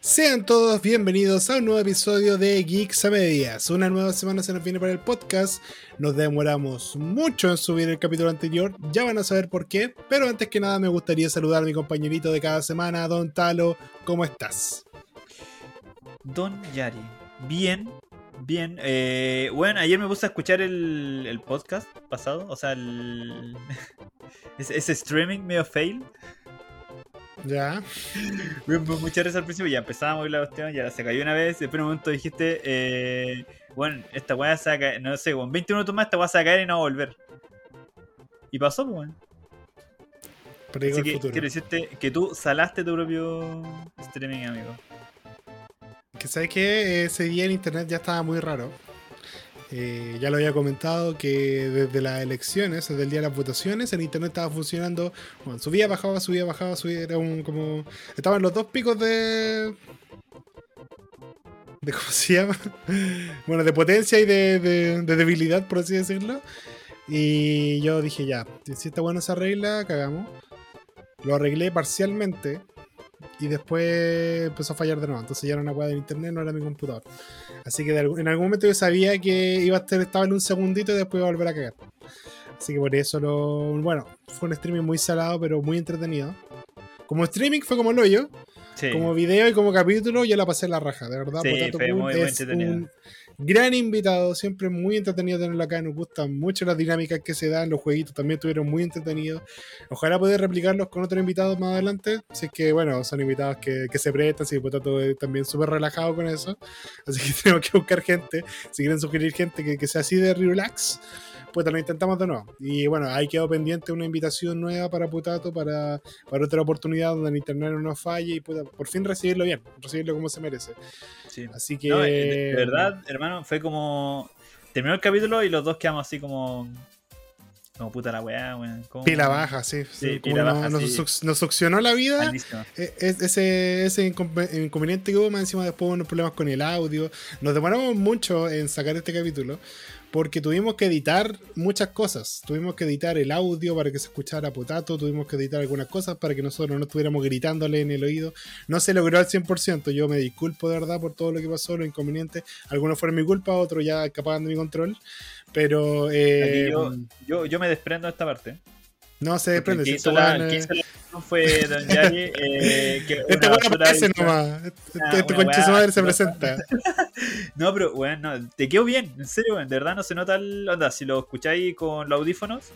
Sean todos bienvenidos a un nuevo episodio de Geeks a Medias. Una nueva semana se nos viene para el podcast. Nos demoramos mucho en subir el capítulo anterior, ya van a saber por qué. Pero antes que nada, me gustaría saludar a mi compañerito de cada semana, Don Talo. ¿Cómo estás? Don Yari, bien, bien. Eh, bueno, ayer me puse a escuchar el, el podcast pasado, o sea, el, ese, ese streaming medio fail. Ya. Me dio mucha risa al principio, ya empezábamos la cuestión, ya se cayó una vez, después en un momento dijiste, eh, bueno, esta weá se va a caer, no sé, con 20 minutos más esta weá se va a caer y no va a volver. Y pasó, pues, weón. Así el que quiero decirte que tú salaste tu propio streaming, amigo. Que sabes que ese día en internet ya estaba muy raro. Eh, ya lo había comentado que desde las elecciones, desde el día de las votaciones, el internet estaba funcionando. Bueno, subía, bajaba, subía, bajaba, subía. Era un como. Estaban los dos picos de. de ¿Cómo se llama? Bueno, de potencia y de, de- de debilidad, por así decirlo. Y yo dije, ya, si está bueno esa regla, cagamos. Lo arreglé parcialmente. Y después empezó a fallar de nuevo. Entonces ya era una weá del internet, no era mi computador. Así que de algún- en algún momento yo sabía que iba a estar, estaba en un segundito y después iba a volver a cagar. Así que por eso lo. Bueno, fue un streaming muy salado, pero muy entretenido. Como streaming fue como lo yo. Sí. Como video y como capítulo, yo la pasé la raja, de verdad. Sí, Potato fue Pool muy, entretenido. un gran invitado, siempre muy entretenido tenerlo acá. Nos gustan mucho las dinámicas que se dan, los jueguitos también estuvieron muy entretenidos. Ojalá poder replicarlos con otros invitados más adelante. Si es que, bueno, son invitados que, que se prestan, si Potato es también súper relajado con eso. Así que tenemos que buscar gente. Si quieren sugerir gente que, que sea así de relax, pues lo intentamos de nuevo. Y bueno, ahí quedó pendiente una invitación nueva para Putato para, para otra oportunidad donde el internet no falle y pueda por fin recibirlo bien, recibirlo como se merece. Sí. Así que. No, de, verdad, hermano, fue como. Terminó el capítulo y los dos quedamos así como. Como puta la weá, weón. Pila baja, sí. Pila nos, baja, nos sí. suc- nos succionó la vida. E- es- ese, ese inconveniente que hubo, más encima después hubo unos problemas con el audio. Nos demoramos mucho en sacar este capítulo porque tuvimos que editar muchas cosas. Tuvimos que editar el audio para que se escuchara potato, tuvimos que editar algunas cosas para que nosotros no estuviéramos gritándole en el oído. No se logró al 100%. Yo me disculpo de verdad por todo lo que pasó, los inconvenientes. Algunos fueron mi culpa, otros ya escapaban de mi control. Pero eh, Aquí yo, yo, yo me desprendo de esta parte. no se desprende. el que hizo la, el que hizo la fue Don. Eh, que Este basura aparece nomás. Este, Ah, este madre se presenta. No, pero bueno, no, te quedó bien, en serio, weón. De verdad no se nota el. Onda, si lo escucháis con los audífonos,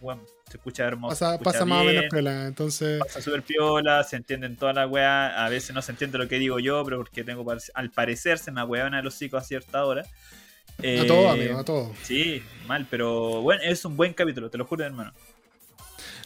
bueno, se escucha hermoso. Pasa, se escucha pasa más o menos piola. Entonces, Pasa súper piola, se entienden todas las weas. A veces no se entiende lo que digo yo, pero porque tengo al parecer se me a los hocico a cierta hora. a Eh, todo, amigo, a todo. Sí, mal, pero bueno, es un buen capítulo, te lo juro, hermano.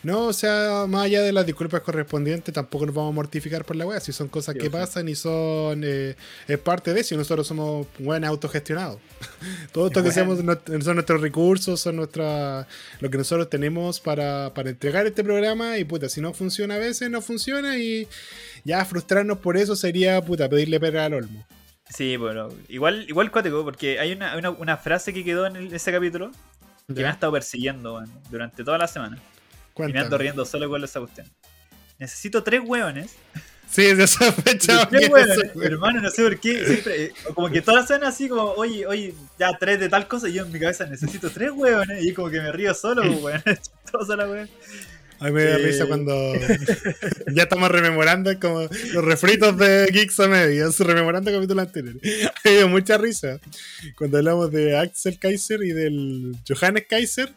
No, o sea, más allá de las disculpas correspondientes, tampoco nos vamos a mortificar por la wea. Si son cosas Sí, que pasan y son. eh, es parte de eso. y nosotros somos buenos autogestionados. Todo esto que hacemos son nuestros recursos, son nuestra, lo que nosotros tenemos para, para entregar este programa. Y puta, si no funciona a veces, no funciona. Y ya frustrarnos por eso sería, puta, pedirle pega al olmo. Sí, bueno, igual, igual cuático, porque hay una, una, una frase que quedó en el- ese capítulo que me ha estado persiguiendo durante toda la semana. Y me ando riendo solo con esa cuestión. Necesito tres hueones. Sí, de esa fecha. Tres hueones, hermano, no sé por qué. Siempre, eh, como que todas las así como, oye, oye, ya tres de tal cosa. Y yo en mi cabeza necesito tres hueones. Y como que me río solo, pues, weón. Chistosa la weón. A mí me da risa cuando ya estamos rememorando como los refritos de Geeks a Medias, rememorando capítulos anteriores. Me dio mucha risa cuando hablamos de Axel Kaiser y del Johannes Kaiser.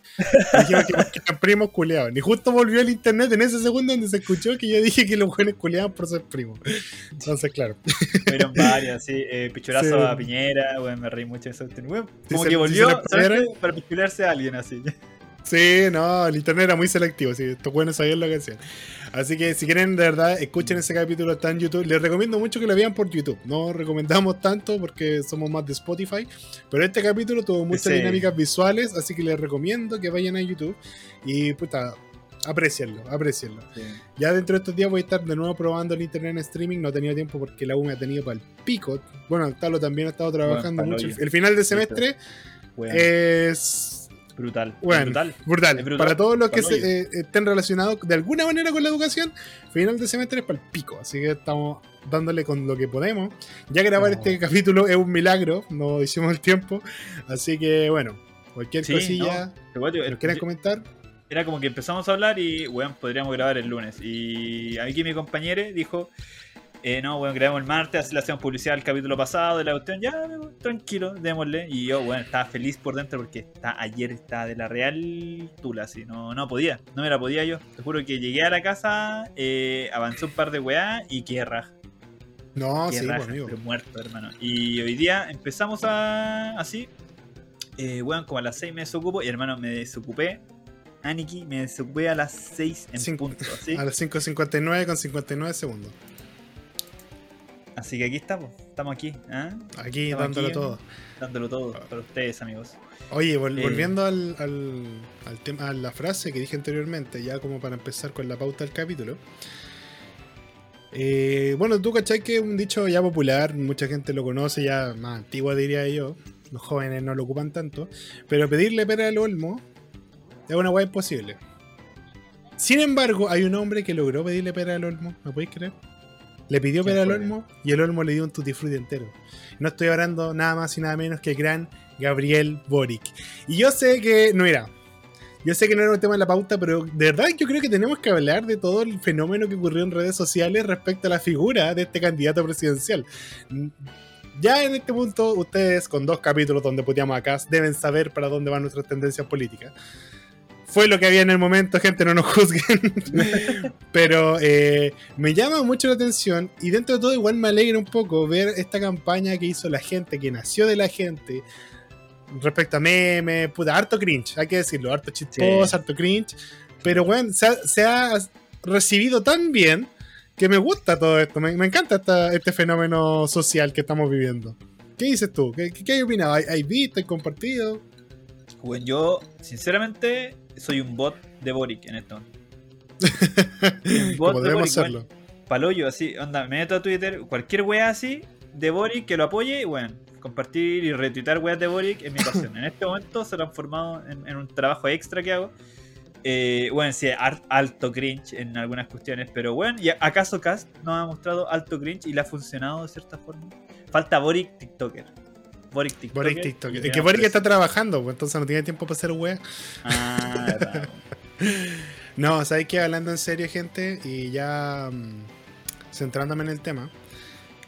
Dijimos que, eran primos culeaban. Y justo volvió el internet en ese segundo donde se escuchó que yo dije que los jóvenes culeaban por ser primos. Entonces, claro. Fueron varias, sí. Eh, pichurazo Sí. a Piñera, weón, me reí mucho de eso. Weón, como que volvió para pichularse a alguien así. Sí, no, el internet era muy selectivo, sí, estos buenos sabían lo que hacían. Así que si quieren, de verdad, escuchen ese capítulo, está en YouTube. Les recomiendo mucho que lo vean por YouTube. No recomendamos tanto porque somos más de Spotify, pero este capítulo tuvo muchas Sí. dinámicas visuales, así que les recomiendo que vayan a YouTube y, puta, aprecienlo, aprecienlo. Ya dentro de estos días voy a estar de nuevo probando el internet en streaming. No he tenido tiempo porque la U me ha tenido para el pico. Bueno, Talo también ha estado trabajando mucho. El final de semestre es Brutal. Bueno, brutal. brutal. Para todos los que se- eh, estén relacionados de alguna manera con la educación, final de semestre es para el pico. Así que estamos dándole con lo que podemos. Ya grabar No. este capítulo es un milagro, no hicimos el tiempo. Así que bueno, cualquier Sí, cosilla bueno, que nos quieran comentar. Era como que empezamos a hablar y, weón, podríamos grabar el lunes. Y aquí mi compañero dijo, eh, no, weón, grabamos el martes, así le hacemos publicidad al capítulo pasado de la cuestión. Ya, tranquilo, démosle. Y yo, weón, estaba feliz por dentro porque está, ayer estaba de la real tula, así. No, no podía, no me la podía yo. Te juro que llegué a la casa, eh, avancé un par de weá y qué raja. No, Qué sí, raja, pues, amigo. pero muerto, hermano. Y hoy día empezamos a así. Eh, weón, como a las 6 me desocupo. Y hermano, me desocupé. Aniki, me desocupé a las 6 en Cinco- punto. ¿sí? A las 5.59 con 59 segundos. Así que aquí estamos. Estamos aquí, ¿ah? Aquí Estamos dándolo aquí, todo. Dándolo todo para ustedes, amigos. Oye, vol- Eh. volviendo al, al, al tema, a la frase que dije anteriormente, ya como para empezar con la pauta del capítulo. Eh, bueno, tú cachai que es un dicho ya popular, mucha gente lo conoce, ya más antiguo diría yo. Los jóvenes no lo ocupan tanto. Pero pedirle pera al olmo es una weá imposible. Sin embargo, hay un hombre que logró pedirle pera al olmo, ¿me podéis creer? Le pidió ¿Quién pera al olmo y el olmo le dio un tutti frutti entero. No estoy hablando nada más y nada menos que el gran Gabriel Boric. Y yo sé que, no mira, yo sé que no era un tema de la pauta, pero de verdad yo creo que tenemos que hablar de todo el fenómeno que ocurrió en redes sociales respecto a la figura de este candidato presidencial. Ya en este punto, ustedes con dos capítulos donde puteamos acá deben saber para dónde van nuestras tendencias políticas. Fue lo que había en el momento, gente, no nos juzguen. Pero eh, me llama mucho la atención y dentro de todo igual me alegra un poco ver esta campaña que hizo la gente, que nació de la gente, respecto a memes, puta, harto cringe, hay que decirlo, harto chistoso, Sí. harto cringe. Pero bueno, se ha, se ha recibido tan bien que me gusta todo esto, me, me encanta esta- este fenómeno social que estamos viviendo. ¿Qué dices tú? ¿Qué, qué, qué hay opinado? ¿Hay, hay visto? ¿Hay compartido? Bueno, yo, sinceramente, soy un bot de Boric en esto. Un bot Como de debemos Boric, serlo. weón. Paloyo, así, onda, me meto a Twitter, cualquier wea así de Boric que lo apoye, y bueno, compartir y retuitar weas de Boric es mi pasión. en este momento se lo han transformado en, en un trabajo extra que hago. Eh, bueno, sí, alto cringe en algunas cuestiones, pero bueno, ¿y acaso Cast nos ha mostrado alto cringe y le ha funcionado de cierta forma? Falta Boric TikToker. Boric TikToker. Boric TikTok. Es que Boric está trabajando, pues entonces no tiene tiempo para hacer wea. Ah, verdad. No, ¿sabes qué? Hablando en serio, gente, y ya mm, centrándome en el tema.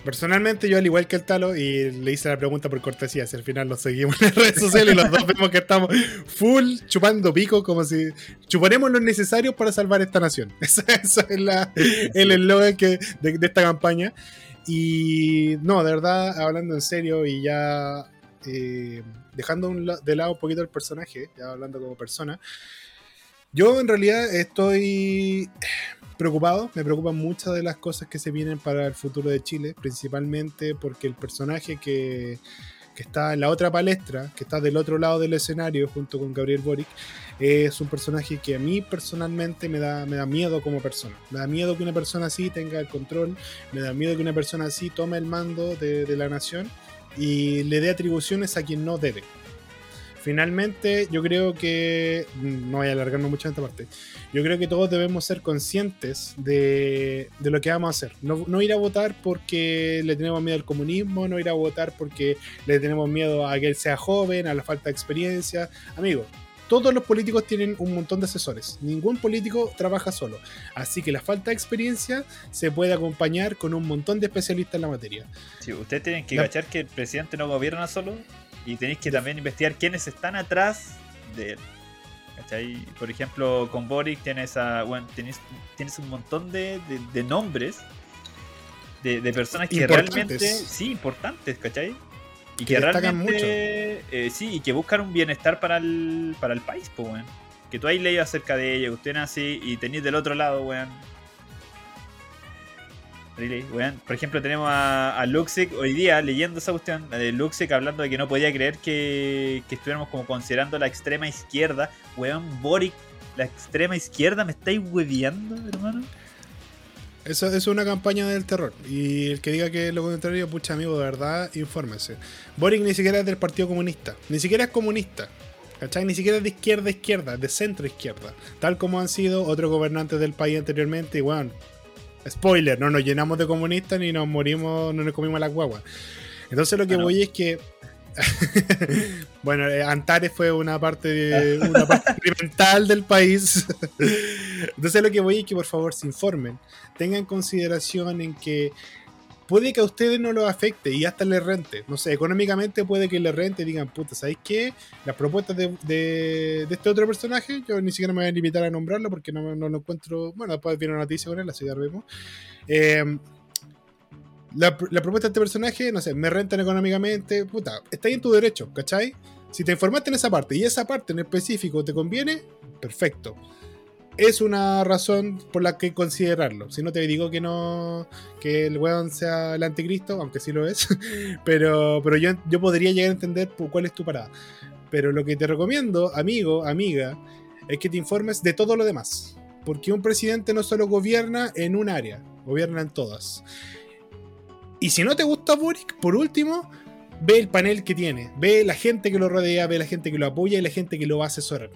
Personalmente, yo al igual que el Talo, y le hice la pregunta por cortesía, si al final lo seguimos en las redes sociales y los dos vemos que estamos full chupando pico, como si chuparemos lo necesario para salvar esta nación. Ese es la- el eslogan que- de, de esta campaña. Y no, de verdad, hablando en serio y ya eh, dejando un de lado un poquito el personaje, ya hablando como persona, yo en realidad estoy preocupado, me preocupan muchas de las cosas que se vienen para el futuro de Chile, principalmente porque el personaje que, que está en la otra palestra, que está del otro lado del escenario junto con Gabriel Boric, es un personaje que a mí personalmente me da, me da miedo como persona. Me da miedo que una persona así tenga el control, me da miedo que una persona así tome el mando de, de la nación y le dé atribuciones a quien no debe. Finalmente, yo creo que. mm, No voy a alargarme mucho en esta parte. Yo creo que todos debemos ser conscientes de, de lo que vamos a hacer. No, no ir a votar porque le tenemos miedo al comunismo, no ir a votar porque le tenemos miedo a que él sea joven, a la falta de experiencia. Amigo, todos los políticos tienen un montón de asesores. Ningún político trabaja solo. Así que la falta de experiencia se puede acompañar con un montón de especialistas en la materia. Sí, ustedes tienen que La- cachar que el presidente no gobierna solo y tenéis que también investigar quiénes están atrás de él. ¿Cachai? Por ejemplo, con Boric tienes, a, bueno, tienes, tienes un montón de, de- de nombres de, de personas que realmente, sí, importantes, ¿cachai? Y Que realmente, eh, sí, y que buscan un bienestar para el, para el país, pues, weón. Que tú hay leído acerca de ellos, que ustedes así, y tenéis del otro lado, weón, Por ejemplo, tenemos a, a hoy día leyendo esa cuestión de Luxic hablando de que no podía creer que, estuviéramos como considerando la extrema izquierda. Weón, Boric, la extrema izquierda, ¿me estáis hueviando, hermano? Eso, es una campaña del terror. Y el que diga que es lo contrario, pucha amigo, de verdad, infórmese. Boric ni siquiera es del Partido Comunista. Ni siquiera es comunista. ¿Cachai? Ni siquiera de izquierda a izquierda, de centro izquierda. Tal como han sido otros gobernantes del país anteriormente. Y bueno, spoiler, no nos llenamos de comunistas ni nos morimos, no nos comimos las guaguas. Entonces lo que voy es que. bueno, eh, Antares fue una parte, de- una parte experimental del país. Entonces lo que voy es que por favor se informen. Tengan consideración en que puede que a ustedes no los afecte y hasta les rente. No sé, económicamente puede que les rente y digan, puta, ¿sabéis qué? Las propuestas de, de- de este otro personaje, yo ni siquiera me voy a limitar a nombrarlo porque no, no lo encuentro. Bueno, después viene una noticia con él, así que vemos. Eh, la, la propuesta de este personaje, no sé, me rentan económicamente, puta, está ahí en tu derecho, ¿cachai? Si te informaste en esa parte y esa parte en específico te conviene, perfecto. Es una razón por la que considerarlo. Si no te digo que no, que el weón sea el anticristo, aunque sí lo es, pero, pero yo, yo podría llegar a entender cuál es tu parada. Pero lo que te recomiendo, amigo, amiga, es que te informes de todo lo demás. Porque un presidente no solo gobierna en un área, gobierna en todas. Y si no te gusta Boric, por último, ve el panel que tiene, ve la gente que lo rodea, ve la gente que lo apoya y la gente que lo va a asesorar.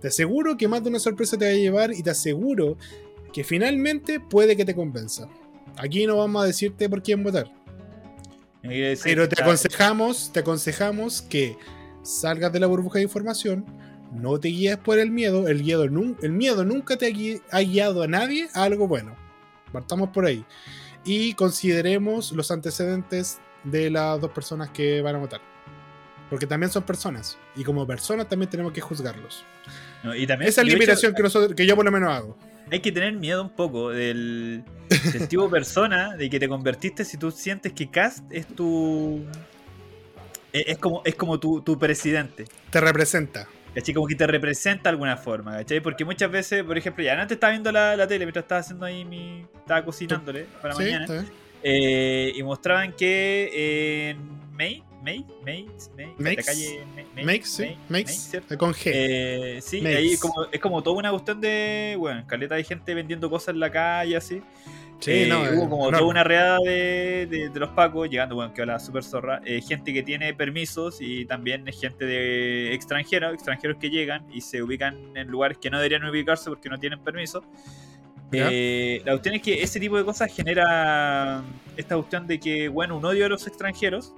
Te aseguro que más de una sorpresa te va a llevar y te aseguro que finalmente puede que te convenza. Aquí no vamos a decirte por quién votar, pero te aconsejamos, te aconsejamos que salgas de la burbuja de información, no te guíes por el miedo, el miedo, nun- el miedo nunca te ha gui- ha guiado a nadie a algo bueno. Partamos por ahí. Y consideremos los antecedentes de las dos personas que van a votar. Porque también son personas. Y como personas también tenemos que juzgarlos. No, y también, Esa es la hecho, limitación que, nosotros, que yo por lo menos hago. hay que tener miedo un poco del, del tipo persona de que te convertiste si tú sientes que Cast es tu. Es es como, es como tu, tu presidente. Te representa. ¿Cachai? Como que te representa de alguna forma, ¿cachai? Porque muchas veces, por ejemplo, ya antes estaba viendo la, la tele mientras estaba haciendo ahí mi. Estaba cocinándole para ¿Sí? mañana. Eh, y mostraban que en May, May, Makes. la calle May, Makes, sí. Makes. Con G. Eh, sí, Makes. ahí como, es como toda una cuestión de, bueno, caleta de gente vendiendo cosas en la calle, así. sí, Eh, no, hubo eh, como no. toda una reada de, de- de los pacos llegando, bueno, que habla súper zorra. eh, gente que tiene permisos y también gente de extranjera, extranjeros que llegan y se ubican en lugares que no deberían ubicarse porque no tienen permiso. Eh, la cuestión es que ese tipo de cosas genera esta cuestión de que, bueno, un odio a los extranjeros,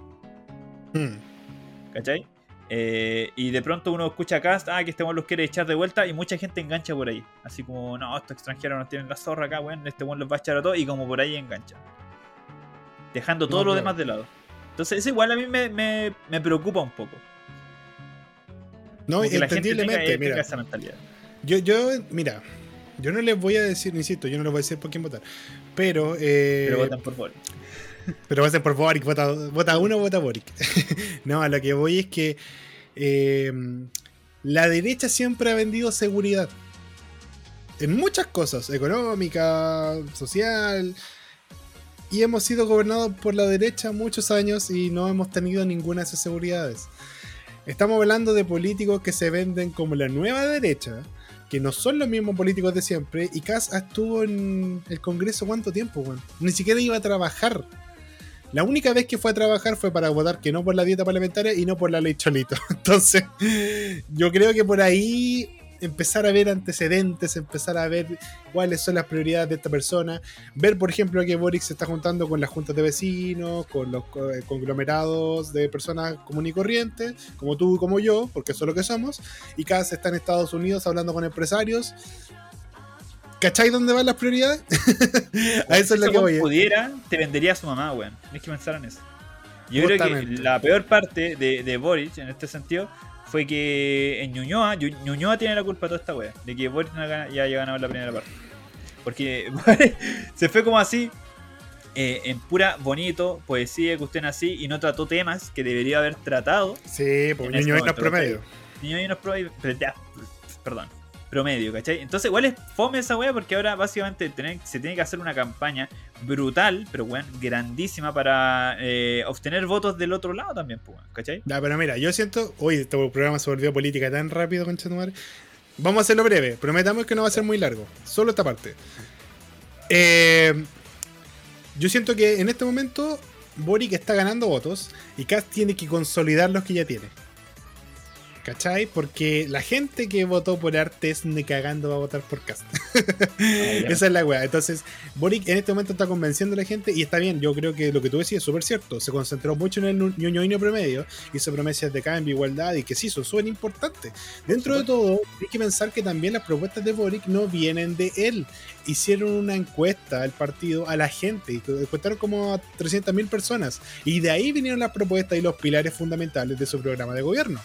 Hmm. ¿cachai? Eh, y de pronto uno escucha acá, ah, que este weón los quiere echar de vuelta y mucha gente engancha por ahí. Así como, no, estos extranjeros nos tienen la zorra acá, weón, este weón los va a echar a todos y como por ahí engancha. Dejando todo No, lo claro. demás de lado. Entonces, eso igual a mí me, me- me preocupa un poco. No, entendiblemente, mira. esa mentalidad. Yo, yo, mira, yo no les voy a decir, insisto, yo no les voy a decir por quién votar. Pero, eh, Pero votan por favor. Pero ser por Boric, vota, vota uno, vota Boric. no, a lo que voy es que eh, la derecha siempre ha vendido seguridad. En muchas cosas, económica, social. Y hemos sido gobernados por la derecha muchos años y no hemos tenido ninguna de esas seguridades. Estamos hablando de políticos que se venden como la nueva derecha, que no son los mismos políticos de siempre. Y Kass estuvo en el Congreso cuánto tiempo, weón. Ni siquiera iba a trabajar. La única vez que fue a trabajar fue para votar que no por la dieta parlamentaria y no por la ley Cholito. Entonces, yo creo que por ahí empezar a ver antecedentes, empezar a ver cuáles son las prioridades de esta persona, ver por ejemplo que Boric se está juntando con las juntas de vecinos, con los eh, conglomerados de personas comunes y corrientes, como tú y como yo, porque eso es lo que somos, y Kass está en Estados Unidos hablando con empresarios. ¿Cachai dónde van las prioridades? a eso es Si lo que voy. ¿eh? pudiera, te vendería a su mamá, weón. Tienes que pensar en eso. Yo creo que la peor parte de, de Boric en este sentido fue que en Ñuñoa, Ñuñoa tiene la culpa de toda esta wea, de que Boric no gana- ya haya ganado la primera parte. Porque se fue como así, eh, en pura bonito, poesía, cuestión así, y no trató temas que debería haber tratado. Sí, pues En ese niño es promedio. Niño y unos pro- pero ya, perdón, promedio, ¿cachai? Entonces, igual es fome esa wea porque ahora básicamente se tiene que hacer una campaña brutal, pero weón, grandísima para eh, obtener votos del otro lado también, pues, ¿cachai? Ya, pero mira, yo siento. Uy, este programa se volvió política tan rápido, tu madre. Vamos a hacerlo breve. Prometamos que no va a ser muy largo. Solo esta parte. Eh, yo siento que en este momento Boric está ganando votos y Kass tiene que consolidar los que ya tiene. ¿Cachai? Porque la gente que votó por Artes ni cagando va a votar por Cast. Esa es la weá. Entonces, Boric en este momento está convenciendo a la gente y está bien. Yo creo que lo que tú decías es súper cierto. Se concentró mucho en el ñoño promedio, hizo promesas de cambio, igualdad y que sí, son súper importantes. Dentro de todo, hay que pensar que también las propuestas de Boric no vienen de él. Hicieron una encuesta al partido a la gente y encuestaron como a 300.000 personas. Y de ahí vinieron las propuestas y los pilares fundamentales de su programa de gobierno.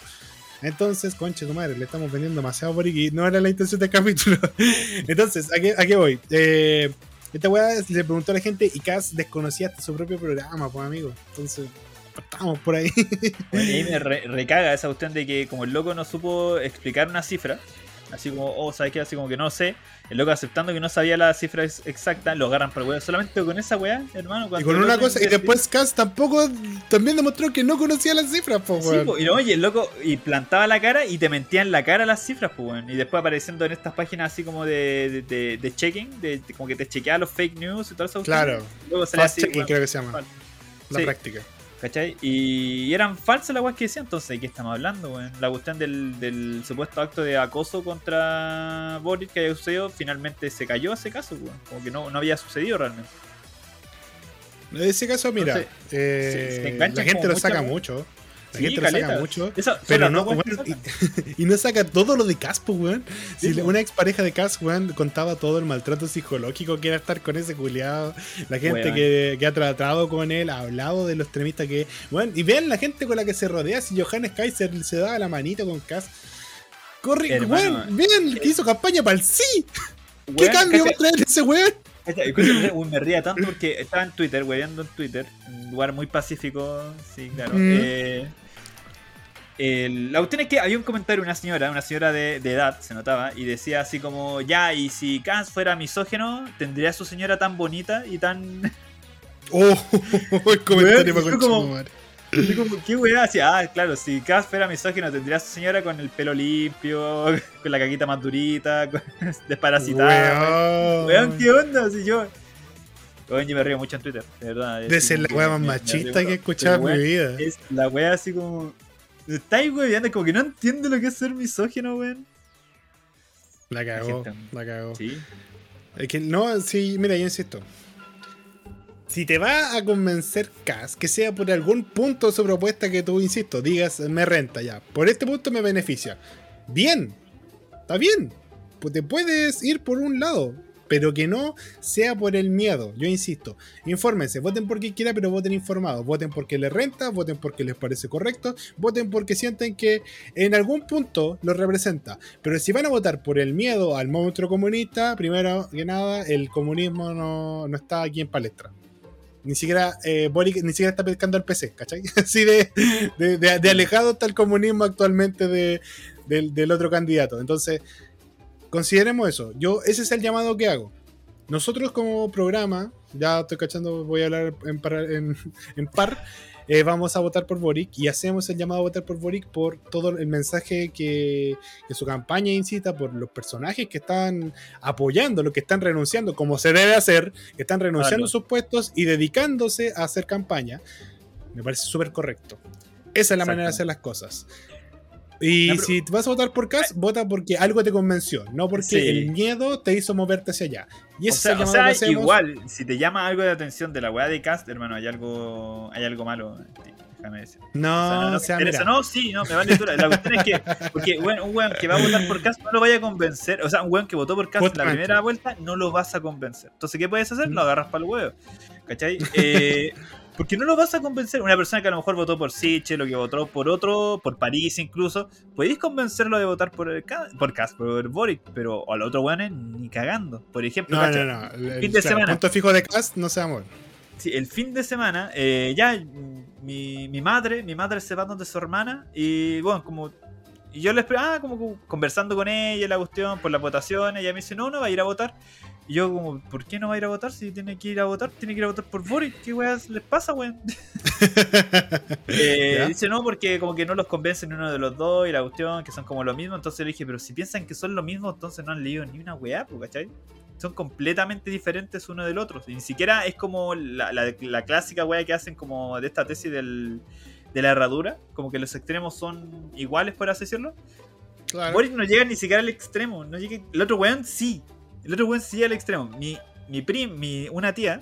Entonces, conche tu madre, le estamos vendiendo demasiado por aquí. No era la intención del capítulo. Entonces, ¿a qué, voy? Eh, esta weá le preguntó a la gente y Cass desconocía hasta su propio programa, pues amigo. Entonces, estamos por ahí. Bueno, y ahí me recaga esa cuestión de que como el loco no supo explicar una cifra, así como, oh, ¿sabes qué? Así como que no sé. El loco aceptando que no sabía la cifra exacta, lo agarran por weá. Solamente con esa weá, hermano. Y con una cosa, y después Cass tampoco también demostró que no conocía las cifras, pues, Sí, y, oye, el loco, y plantaba la cara y te mentía en la cara las cifras, pues, weón. Y después apareciendo en estas páginas así como de, de, de, checking, de, como que te chequea los fake news y todo eso. Claro. Luego Fast checking, creo que se llama. La práctica. ¿Cachai? Y eran falsas las weas que decía, entonces, ¿de qué estamos hablando, weón? La cuestión del, del, supuesto acto de acoso contra Boris que había sucedido, finalmente se cayó ese caso, weón. Como que no, no había sucedido realmente. En ese caso, mira, eh, la gente lo saca mucho. La gente lo saca mucho. pero no, y, no saca todo lo de Caspo, weón. Si una expareja de Cas, weón, contaba todo el maltrato psicológico que era estar con ese culiado. La gente que, que, ha tratado con él, ha hablado de los extremista que. Weón, y vean la gente con la que se rodea. Si Johannes Kaiser se daba la manito con Cas. Corre, weón, vean que hizo campaña para el sí. ¿Qué cambio va a traer ese weón? me ría tanto porque estaba en Twitter, weyando en Twitter, un lugar muy pacífico, sí, claro. Mm. Eh, la cuestión es que había un comentario de una señora, una señora de, edad, se notaba, y decía así como, ya, y si Kans fuera misógeno, ¿tendría a su señora tan bonita y tan... Oh, el comentario para como, como, ¿Qué weá? Así, ah, claro, si Cas fuera misógeno, tendría a su señora con el pelo limpio, con la caquita más durita, desparasitada. Weón, ¿qué onda? Si yo... Oye, yo me río mucho en Twitter, de verdad. Ser la weá más machista que he escuchado en mi vida. Es la weá así como Estáis weón, como que no entiendo lo que es ser misógino, weón. La cagó, la cagó. Sí. Es que no, sí, mira, yo insisto. Si te va a convencer Cas, que sea por algún punto de su propuesta que tú, insisto, digas, me renta ya. Por este punto me beneficia. Bien, está bien. Pues te puedes ir por un lado pero que no sea por el miedo. Yo insisto, infórmense, voten por quien quiera, pero voten informados. Voten porque les renta, voten porque les parece correcto, voten porque sienten que en algún punto los representa. Pero si van a votar por el miedo al monstruo comunista, primero que nada, el comunismo no, está aquí en palestra. Ni siquiera eh, ni siquiera está pescando al PC, ¿cachai? Así de, de, alejado está el comunismo actualmente del, del otro candidato. Entonces, Consideremos eso. Yo, ese es el llamado que hago. Nosotros como programa, ya estoy cachando, voy a hablar en par, eh, vamos a votar por Boric y hacemos el llamado a votar por Boric por todo el mensaje que, su campaña incita, por los personajes que están apoyando, los que están renunciando, como se debe hacer, que están renunciando a sus puestos y dedicándose a hacer campaña. Me parece súper correcto. Esa es la manera de hacer las cosas. Y si vas a votar por Cas, vota porque algo te convenció, no porque el miedo te hizo moverte hacia allá. Y eso o sea, igual, si te llama algo de atención de la weá de Cast, hermano, hay algo, hay algo malo. Déjame decir. No, o sea, no, no, sí, no, me vale dura. La cuestión es que, porque bueno, un weón que va a votar por Cast no lo vaya a convencer. O sea, un weón que votó por Cast en la primera vuelta no lo vas a convencer. Entonces, ¿qué puedes hacer? Lo agarras para el huevo. ¿Cachai? Eh, Porque no lo vas a convencer. Una persona que a lo mejor votó por Siche, lo que votó por otro, por París incluso, podéis convencerlo de votar por el por por Boric, pero al otro weón ni cagando. Por ejemplo, no, no, no. El, fin de semana. punto fijo de Cast no se. Sí, el fin de semana, eh, ya mi, mi, madre, mi madre se va donde su hermana y bueno, como y yo le esperé, ah, como conversando con ella la cuestión por las votaciones, ella me dice, no, no va a ir a votar. Y yo como, ¿por qué no va a ir a votar? Si tiene que ir a votar, tiene que ir a votar por Boris. ¿Qué weas les pasa, weón? eh, dice, no, porque como que no los convencen uno de los dos y la cuestión, que son como lo mismo. Entonces le dije, pero si piensan que son lo mismo, entonces no han leído ni una weá, ¿cachai? Son completamente diferentes uno del otro. Y ni siquiera es como la, la, la clásica weá que hacen como de esta tesis del de la herradura, como que los extremos son iguales, por así decirlo. Claro. Boric no llega ni siquiera al extremo. No llega... El otro weón sí. El otro weón sí al extremo. Mi, mi prim, mi, una tía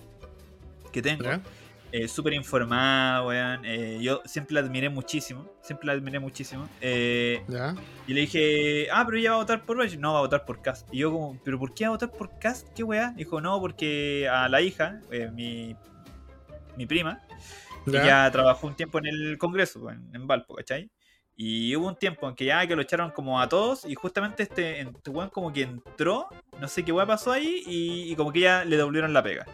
que tengo, ¿Ya? eh, súper informada, weón. eh, yo siempre la admiré muchísimo. Siempre la admiré muchísimo. eh, ¿Ya? y le dije, ah, pero ella va a votar por Boric. No, va a votar por Cast. Y yo como, ¿pero por qué va a votar por Cast? ¿Qué weá? Dijo, no, porque a la hija, eh, mi, mi prima, ¿Ya? ella trabajó un tiempo en el Congreso, en, en Valpo, ¿cachai? Y hubo un tiempo en que ya que lo echaron como a todos y justamente este, este weón como que entró, no sé qué weá pasó ahí y, y como que ya le devolvieron la pega.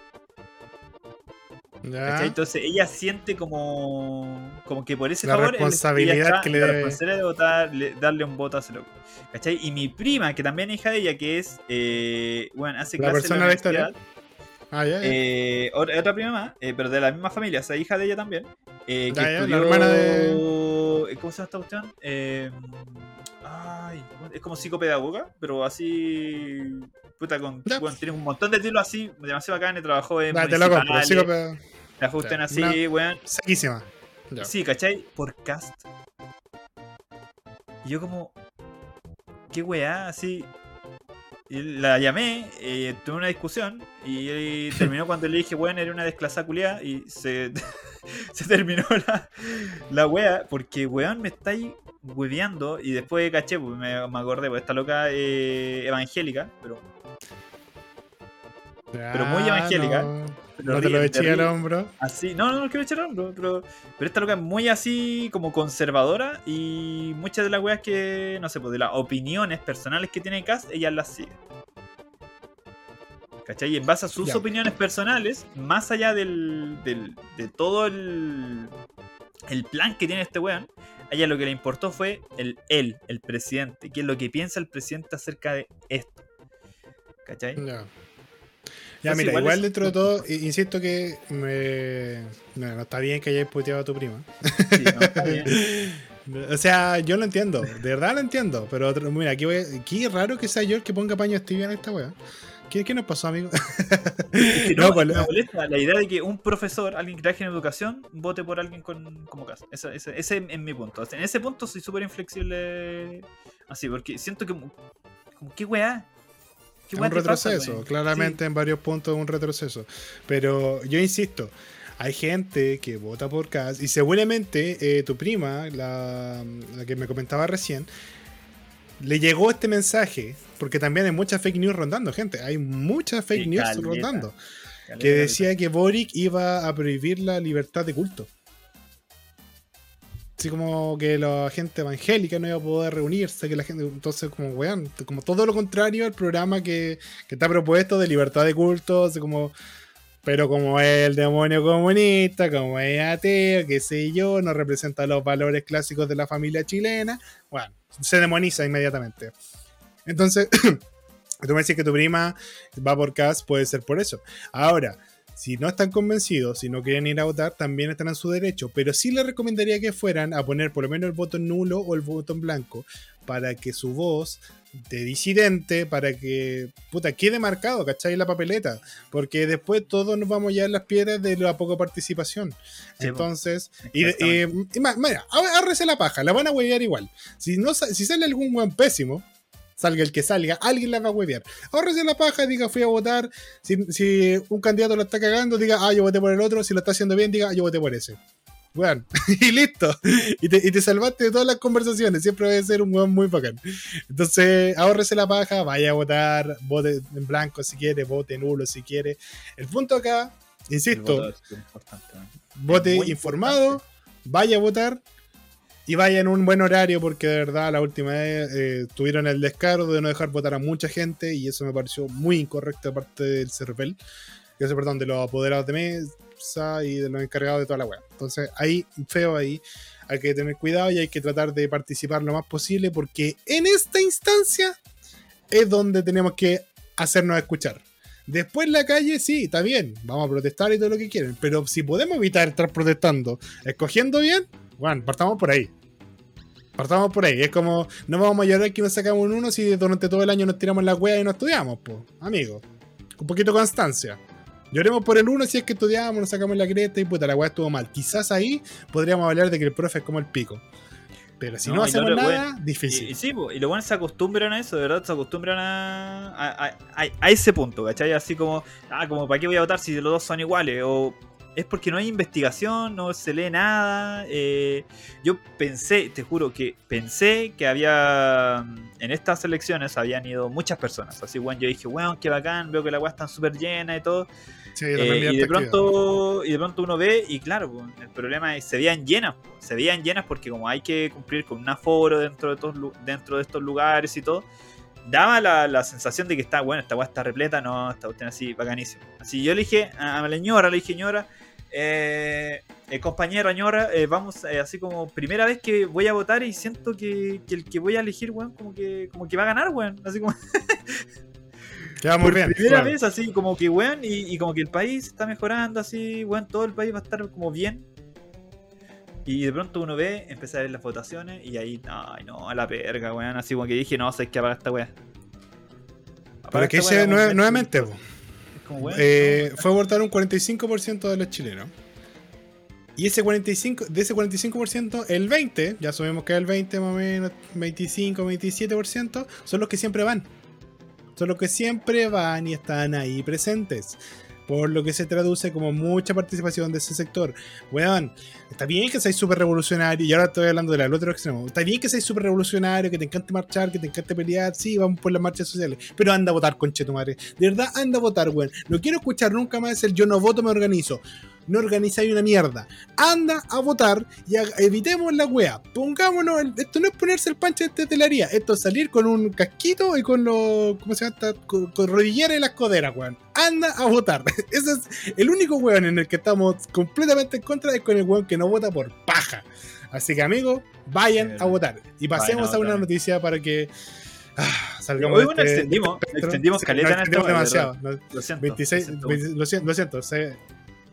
Entonces ella siente como, como que por ese La favor responsabilidad que en le la debe- responsabilidad de votar, le- darle un voto a ese loco. ¿Cachai? Y mi prima, que también es hija de ella, que es, eh, bueno, hace La clases en persona la de la historia. Ah, eh, otra, otra prima más, eh, pero de la misma familia, o sea, hija de ella también. eh, que la hermana de- ¿Cómo se llama esta cuestión? Ay, es como psicopedagoga, pero así. Puta, con, bueno, tiene un montón de títulos así, demasiado bacán, trabajó en. Dale, te lo compro. Trabajó usted Ya, así, weón. Sequísima. Sí, ¿cachai? Por cast. Y yo como... ¿Qué weá? Así... Y la llamé, eh, tuve una discusión y, terminó cuando le dije, weón, era una desclasada culiada y se, se terminó la, la wea porque, weón, me estáis hueveando y después caché, pues, me, me acordé, pues esta loca eh, evangélica, pero, pero muy evangélica. No, no te lo eché al hombro. Así, no, no, no quiero echar hombro, pero, pero esta loca es muy así como conservadora y muchas de las weas que, no sé, pues de las opiniones personales que tiene Cast, ella las sigue. ¿Cachai? Y en base a sus Ya. opiniones personales, más allá del, del- de todo el, el plan que tiene este weón, a ella lo que le importó fue el él, el presidente, qué es lo que piensa el presidente acerca de esto. ¿Cachai? Ya. Ya, mira, igual igual, es- dentro de todo, i- insisto que me... no, no está bien que hayáis puteado a tu prima. Sí, no, está bien. O sea, yo lo entiendo, de verdad lo entiendo, pero otro- mira, aquí, voy, a- aquí es raro que sea yo el que ponga paño tibia en esta wea. ¿Qué, qué nos pasó, amigo? Que No, no, pues, me la- molesta la idea de que un profesor, alguien que trabaje en educación, vote por alguien con, como caso. Ese, ese, ese es mi punto. En ese punto soy súper inflexible. Así, porque siento que. Como, ¿Qué weá? ¿Qué Es weá un pasa, retroceso, claramente en varios puntos un retroceso. Pero yo insisto, hay gente que vota por CAS y seguramente eh, tu prima, la, la que me comentaba recién, le llegó este mensaje, porque también hay muchas fake news rondando, gente, hay muchas fake news caleta. rondando, que decía que Boric iba a prohibir la libertad de culto. Así como que la gente evangélica no iba a poder reunirse, que la gente, entonces como weón, como todo lo contrario al programa que, está propuesto de libertad de culto, así como, pero como es el demonio comunista, como es ateo, qué sé yo, no representa los valores clásicos de la familia chilena, bueno, se demoniza inmediatamente. Entonces, tú me decís que tu prima va por CAS, puede ser por eso. Ahora, si no están convencidos, si no quieren ir a votar, también están en su derecho. Pero sí les recomendaría que fueran a poner por lo menos el voto en nulo o el voto en blanco para que su voz de disidente, para que puta, quede marcado, ¿cachai? La papeleta. Porque después todos nos vamos ya en las piedras de la poca participación. Sí, Entonces, y, y- mira, agárrese la paja, la van a huevear igual. Si, no, si sale algún buen pésimo, salga el que salga, alguien la va a huevear. Ahórrese la paja, diga fui a votar. Si, si un candidato lo está cagando, diga, ah, yo voté por el otro. Si lo está haciendo bien, diga, ah, yo voté por ese. Bueno, y listo. Y te, y te salvaste de todas las conversaciones. Siempre va a ser un weón muy bacán. Entonces, ahórrese la paja, vaya a votar, vote en blanco si quiere, vote nulo si quiere. El punto acá, insisto, importante, vote informado, vaya a votar y vaya en un buen horario porque de verdad la última vez eh, tuvieron el descaro de no dejar votar a mucha gente y eso me pareció muy incorrecto de parte del CERVEL, que es, perdón, de los apoderados de mesa y de los encargados de toda la web. Entonces ahí, feo ahí, hay que tener cuidado y hay que tratar de participar lo más posible porque en esta instancia es donde tenemos que hacernos escuchar. Después en la calle, sí, está bien, vamos a protestar y todo lo que quieren, pero si podemos evitar estar protestando, escogiendo bien, bueno, partamos por ahí. Partamos por ahí, es como, no vamos a llorar que nos sacamos un uno si durante todo el año nos tiramos la wea y no estudiamos, pues, amigo. Un poquito de constancia. Lloremos por el 1 si es que estudiamos, nos sacamos la cresta y puta, la weá estuvo mal. Quizás ahí podríamos hablar de que el profe es como el pico. Pero si no, No, hacemos lo- nada, bueno, difícil. Y, y sí, po, y los buenos se acostumbran a eso, de verdad, se acostumbran a, a, a- a- a ese punto, ¿cachai? Así como, ah, como, ¿para qué voy a votar si los dos son iguales? O es porque no hay investigación, no se lee nada. eh, yo pensé, te juro que pensé que había, en estas elecciones habían ido muchas personas. Así, bueno, yo dije, bueno, qué bacán, veo que la weá está súper llena y todo. Sí, Eh, y, de pronto, y de pronto uno ve, y claro, el problema es se veían llenas, se veían llenas porque como hay que cumplir con un aforo dentro de, estos, dentro de estos lugares y todo, daba la, la sensación de que está, bueno, esta weá está repleta, no, esta cuestión así, bacanísimo. Así yo le dije a, a la ñora, le dije, ñora, eh, eh, compañero, ñora, eh, vamos, eh, así como primera vez que voy a votar y siento que, que el que voy a elegir, weón, como que, como que va a ganar, weón, así como... Quedamos por bien. primera vez, así como que, weón, y, y como que el país está mejorando, así, weón, todo el país va a estar como bien. Y de pronto uno ve, empieza a ver las votaciones y ahí, ay, no, a la perga, weón, así como que dije, no, sé que apaga esta weá. Pero que hice weón, nuevamente, po. Como, weón, Eh, fue a votar un 45% de los chilenos. Y ese 45, de ese 45%, el 20, ya sabemos que el 20 más o menos, 25, 27%, son los que siempre van. Son los que siempre van y están ahí presentes. Por lo que se traduce como mucha participación de ese sector. Weón, está bien que seáis súper revolucionario, y ahora estoy hablando del otro extremo. Está bien que seáis súper revolucionario, que te encante marchar, que te encante pelear, sí, vamos por las marchas sociales. Pero anda a votar, conche tu madre. De verdad, anda a votar, weón. No quiero escuchar nunca más el yo no voto, me organizo. No organizáis una mierda. Anda a votar y evitemos la wea. Pongámonos. el- esto no es ponerse el panche de tetelaría. Esto es salir con un casquito y con los. ¿Cómo se llama? Con, con rodillera y las coderas, weón. Anda a votar. Ese es el único weón en el que estamos completamente en contra. Es con el weón que no vota por paja. Así que, amigos, vayan a votar. Y pasemos a a una noticia para que. ah, salgamos Hoy, de bueno, este- extendimos, de este extendimos caleta en esta extendimos demasiado. ¿no? Lo siento. 26, lo siento. 20 lo siento, lo siento, sé,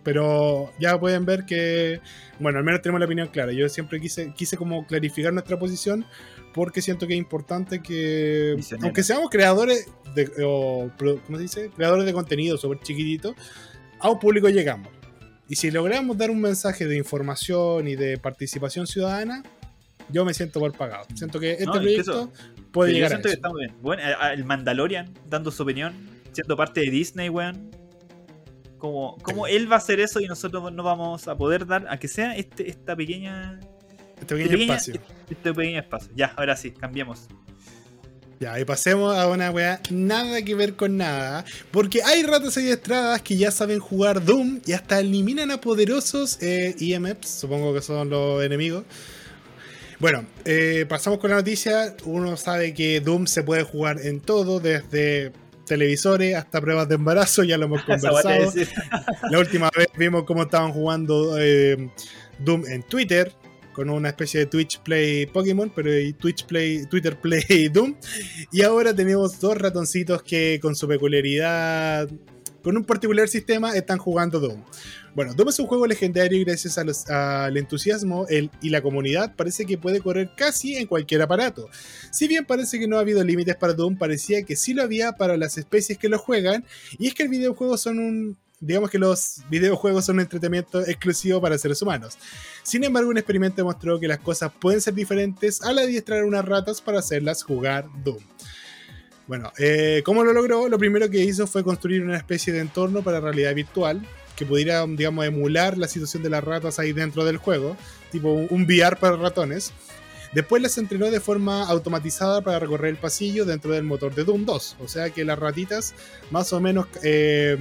pero ya pueden ver que, bueno, al menos tenemos la opinión clara. Yo siempre quise, quise como clarificar nuestra posición porque siento que es importante que, aunque seamos creadores de, o, ¿cómo se dice? Creadores de contenido súper chiquitito, a un público llegamos. Y si logramos dar un mensaje de información y de participación ciudadana, yo me siento por pagado. Siento que este No, proyecto puede Sí, llegar yo a siento que eso. estamos bien. Bueno, a- a- el Mandalorian dando su opinión, siendo parte de Disney, weón. Como, como él va a hacer eso y nosotros no vamos a poder dar, a que sea este, esta pequeña, Este pequeño pequeña- espacio. este pequeño espacio. Ya, ahora sí, cambiemos. Ya, y pasemos a una weá nada que ver con nada. Porque hay ratas adiestradas que ya saben jugar Doom y hasta eliminan a poderosos eh, EMFs, supongo que son los enemigos. Bueno, eh, pasamos con la noticia. Uno sabe que Doom se puede jugar en todo, desde televisores hasta pruebas de embarazo, ya lo hemos conversado. La última vez vimos cómo estaban jugando eh, Doom en Twitter, con una especie de Twitch Play Pokémon, pero Twitch Play, Twitter Play Doom. Y ahora tenemos dos ratoncitos que con su peculiaridad, con un particular sistema, están jugando Doom. Bueno, Doom es un juego legendario y gracias al entusiasmo y la comunidad parece que puede correr casi en cualquier aparato. Si bien parece que no ha habido límites para Doom, parecía que sí lo había para las especies que lo juegan. Y es que el videojuego son un. Digamos que los videojuegos son un entretenimiento exclusivo para seres humanos. Sin embargo, un experimento demostró que las cosas pueden ser diferentes al adiestrar unas ratas para hacerlas jugar Doom. Bueno, eh, ¿cómo lo logró? Lo primero que hizo fue construir una especie de entorno para realidad virtual que pudiera, digamos, emular la situación de las ratas ahí dentro del juego, tipo un VR para ratones. Después las entrenó de forma automatizada para recorrer el pasillo dentro del motor de Doom 2. O sea que las ratitas más o menos eh,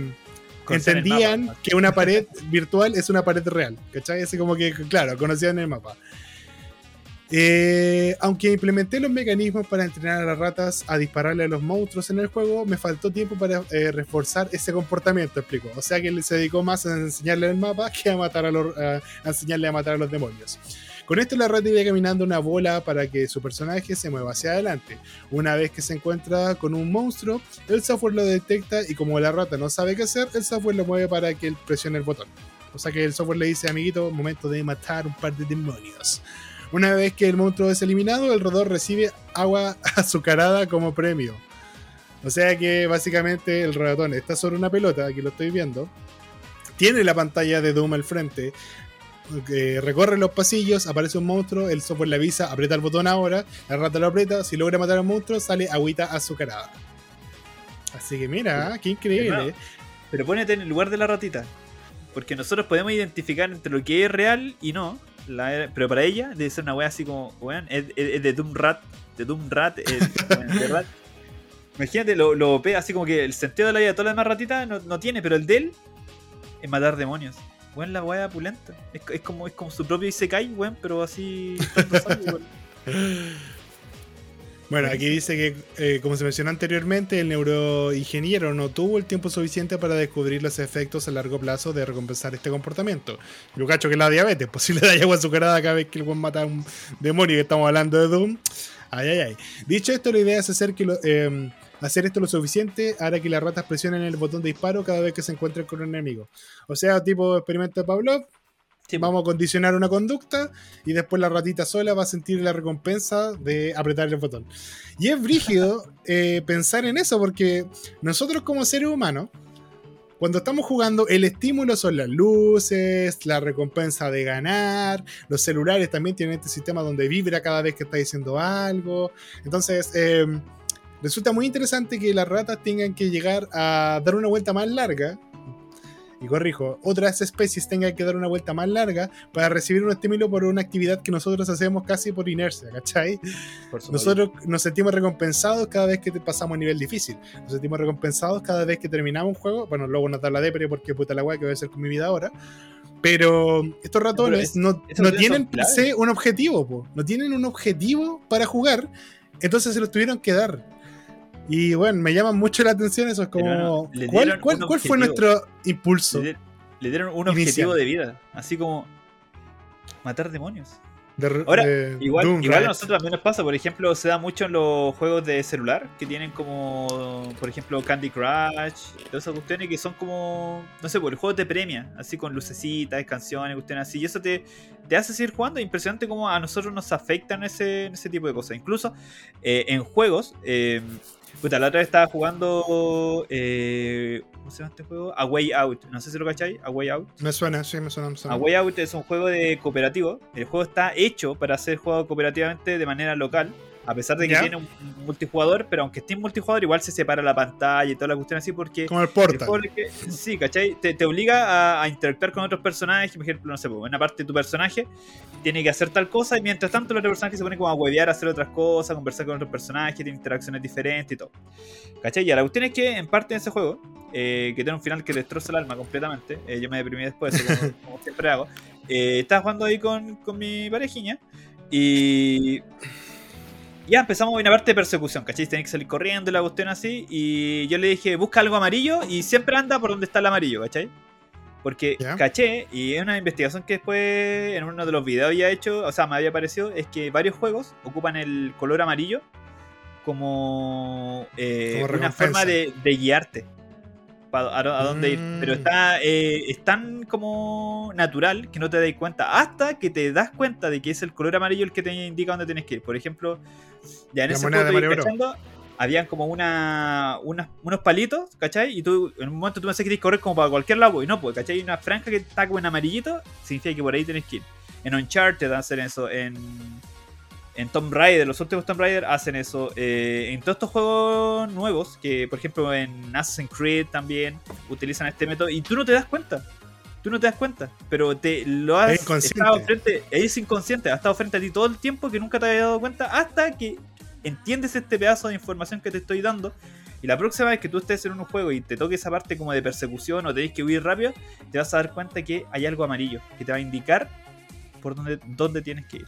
entendían mapa. que una pared virtual es una pared real. ¿Cachai? Así como que, claro, conocían el mapa. Eh, aunque implementé los mecanismos para entrenar a las ratas a dispararle a los monstruos en el juego, me faltó tiempo para eh, reforzar ese comportamiento, explico. O sea que él se dedicó más a enseñarle el mapa que a matar a los, a enseñarle a matar a los demonios. Con esto la rata iba caminando una bola para que su personaje se mueva hacia adelante. Una vez que se encuentra con un monstruo, el software lo detecta y como la rata no sabe qué hacer, el software lo mueve para que él presione el botón. O sea que el software le dice, amiguito, momento de matar un par de demonios. Una vez que el monstruo es eliminado, el roedor recibe agua azucarada como premio. O sea que básicamente el ratón está sobre una pelota, aquí lo estoy viendo, tiene la pantalla de Doom al frente. eh, recorre los pasillos, aparece un monstruo, el software le avisa, aprieta el botón ahora, la rata lo aprieta, si logra matar al monstruo, sale agüita azucarada. Así que mira, qué increíble. Hermano, Pero ponete en el lugar de la ratita. Porque nosotros podemos identificar entre lo que es real y no. La- pero para ella debe ser una wea así como, weón, es, de Doom Rat. De Doom Rat. es- de rat. Imagínate, lo, lo OP, así como que el sentido de la vida de todas las demás ratitas no, no tiene, pero el de él es matar demonios. Weón, la wea pulenta. Es, como, es como su propio Isekai, weón, pero así. Bueno, aquí dice que, eh, como se mencionó anteriormente, el neuroingeniero no tuvo el tiempo suficiente para descubrir los efectos a largo plazo de recompensar este comportamiento. Yo cacho que es la diabetes, pues si da agua azucarada cada vez que el buen mata a un demonio y estamos hablando de Doom. Ay, ay, ay. Dicho esto, la idea es hacer, que lo- eh, hacer esto lo suficiente hará que las ratas presionen el botón de disparo cada vez que se encuentren con un enemigo. O sea, tipo experimento de Pavlov, Sí, vamos a condicionar una conducta y después la ratita sola va a sentir la recompensa de apretar el botón. Y es brígido eh, pensar en eso porque nosotros como seres humanos, cuando estamos jugando, el estímulo son las luces, la recompensa de ganar, los celulares también tienen este sistema donde vibra cada vez que está diciendo algo. Entonces, eh, resulta muy interesante que las ratas tengan que llegar a dar una vuelta más larga y corrijo, otras especies tengan que dar una vuelta más larga para recibir un estímulo por una actividad que nosotros hacemos casi por inercia, ¿cachai? por Nosotros nos sentimos recompensados cada vez que pasamos a nivel difícil. Nos sentimos recompensados cada vez que terminamos un juego. Bueno, luego nos da la depre porque puta la weá que voy a hacer con mi vida ahora. Pero estos ratones es- no, no tienen un objetivo, po. no tienen un objetivo para jugar, entonces se los tuvieron que dar. Y bueno, me llama mucho la atención eso, es como, ¿cuál, cuál- cuál fue nuestro impulso? Le, di- le dieron un Inicial. objetivo de vida, así como matar demonios. De- Ahora, de Igual, Doom, igual a nosotros también nos pasa, por ejemplo, se da mucho en los juegos de celular, que tienen como, por ejemplo, Candy Crush, todas esas cuestiones que son como, no sé, por el juego te premia, así con lucecitas, canciones, cuestiones así, y eso te, te hace seguir jugando, impresionante como a nosotros nos afectan ese, ese tipo de cosas. Incluso eh, en juegos, eh, puta, la otra vez estaba jugando, eh, ¿cómo se llama este juego? A Way Out, no sé si lo cacháis, A Way Out. Me suena, sí, me suena. Me suena. A Way Out es un juego de cooperativo. El juego está hecho para ser jugado cooperativamente de manera local. A pesar de que ¿Ya? tiene un multijugador, pero aunque esté en multijugador, igual se separa la pantalla y toda la cuestión así, porque Como el Portal. que- sí, ¿cachai? Te, te obliga a, a interactuar con otros personajes. Por ejemplo, no sé, pues, una parte de tu personaje tiene que hacer tal cosa y mientras tanto el otro personaje se pone como a huevear, a hacer otras cosas, conversar con otros personajes, tiene interacciones diferentes y todo. ¿Cachai? Y la cuestión es que en parte de ese juego, eh, que tiene un final que destroza el alma completamente, eh, yo me deprimí después, como, como siempre hago, eh, estaba jugando ahí con, con mi parejiña y ya empezamos una parte de persecución, ¿cachai? Tenés que salir corriendo y la cuestión así. Y yo le dije, busca algo amarillo y siempre anda por donde está el amarillo, ¿cachai? Porque Ya. caché, y es una investigación que después en uno de los videos había hecho, o sea, me había parecido, es que varios juegos ocupan el color amarillo como, eh, Como una forma de, de guiarte a, a dónde ir. Mm. Pero está eh, es tan como natural que no te das cuenta hasta que te das cuenta de que es el color amarillo el que te indica dónde tienes que ir. Por ejemplo, ya en La ese cachando, habían como una, unos palitos, ¿cachai? Y tú en un momento tú pensás que tienes que correr como para cualquier lado, y no, pues, ¿cachai? Una franja que está como en amarillito, significa que por ahí tienes que ir. En Uncharted hacen eso, en, en Tomb Raider, los últimos Tomb Raider hacen eso. eh, en todos estos juegos nuevos, que por ejemplo en Assassin's Creed también utilizan este método, y tú no te das cuenta. Tú no te das cuenta, pero te lo has Es estado frente, es inconsciente, ha estado frente a ti todo el tiempo que nunca te habías dado cuenta hasta que entiendes este pedazo de información que te estoy dando. Y la próxima vez que tú estés en un juego y te toque esa parte como de persecución o tenés que huir rápido, te vas a dar cuenta que hay algo amarillo que te va a indicar por dónde, dónde tienes que ir.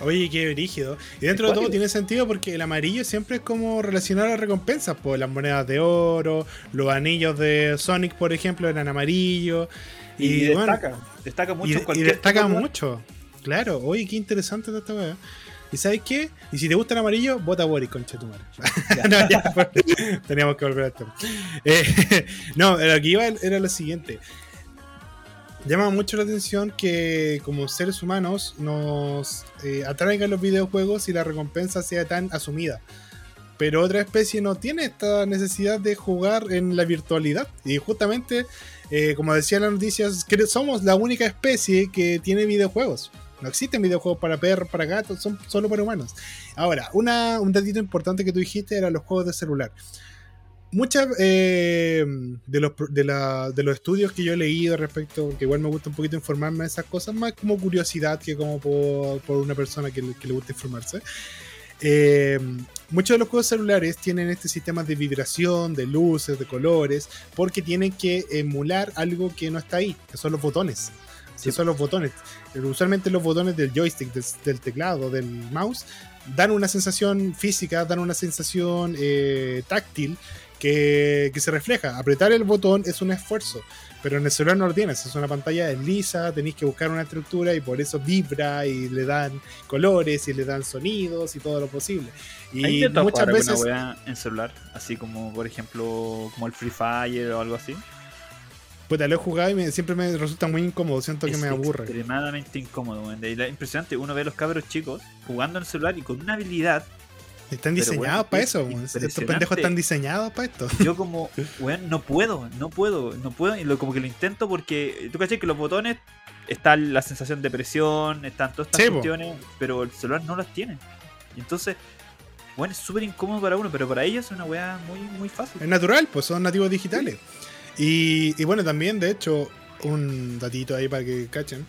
Oye, qué brígido. Y dentro de todo tiene sentido porque el amarillo siempre es como relacionado a las recompensas, por las monedas de oro, los anillos de Sonic, por ejemplo, eran amarillos. Y, Y, bueno, destaca, destaca mucho y, en y cualquier destaca tipo de- mucho. Claro, oye, qué interesante esta weá. ¿Y sabes qué? Y si te gusta el amarillo, vota Boris, concha tu madre. no, ya, pues, teníamos que volver a esto. Eh, no, lo que iba era lo siguiente. Llama mucho la atención que como seres humanos nos eh, atraigan los videojuegos y la recompensa sea tan asumida. pero otra especie no tiene esta necesidad de jugar en la virtualidad. Y justamente, eh, como decía las noticias, que somos la única especie que tiene videojuegos. No existen videojuegos para perros, para gatos, son solo para humanos. Ahora, una, un datito importante que tú dijiste era los juegos de celular. Muchas eh, de, los, de, la, de, los estudios que yo he leído respecto, que igual me gusta un poquito informarme de esas cosas, más como curiosidad que como por, por una persona que, que, le gusta informarse. Eh, muchos de los juegos celulares tienen este sistema de vibración, de luces, de colores, porque tienen que emular algo que no está ahí, que son los botones. Sí. son los botones. Usualmente los botones del joystick, del, del teclado, del mouse, dan una sensación física, dan una sensación eh, táctil que, que, se refleja. Apretar el botón es un esfuerzo, pero en el celular no lo tienes. Es una pantalla lisa, tenéis que buscar una estructura y por eso vibra y le dan colores y le dan sonidos y todo lo posible. Y muchas veces. Una en celular, así como por ejemplo como el Free Fire o algo así. Pues lo he jugado y me, siempre me resulta muy incómodo, siento es que me aburre. Extremadamente incómodo, man. impresionante, uno ve a los cabros chicos jugando en el celular y con una habilidad. Están diseñados para eso, estos pendejos están diseñados para esto. Yo como, weón, no puedo, no puedo, no puedo, y lo, como que lo intento porque tú caché que los botones está la sensación de presión, están todas estas sí, cuestiones, po. pero el celular no las tiene. Y entonces, bueno, es súper incómodo para uno, pero para ellos es una weá muy, muy fácil. Es natural, pues son nativos digitales. Sí. Y, y, bueno, también, de hecho, un datito ahí para que cachen.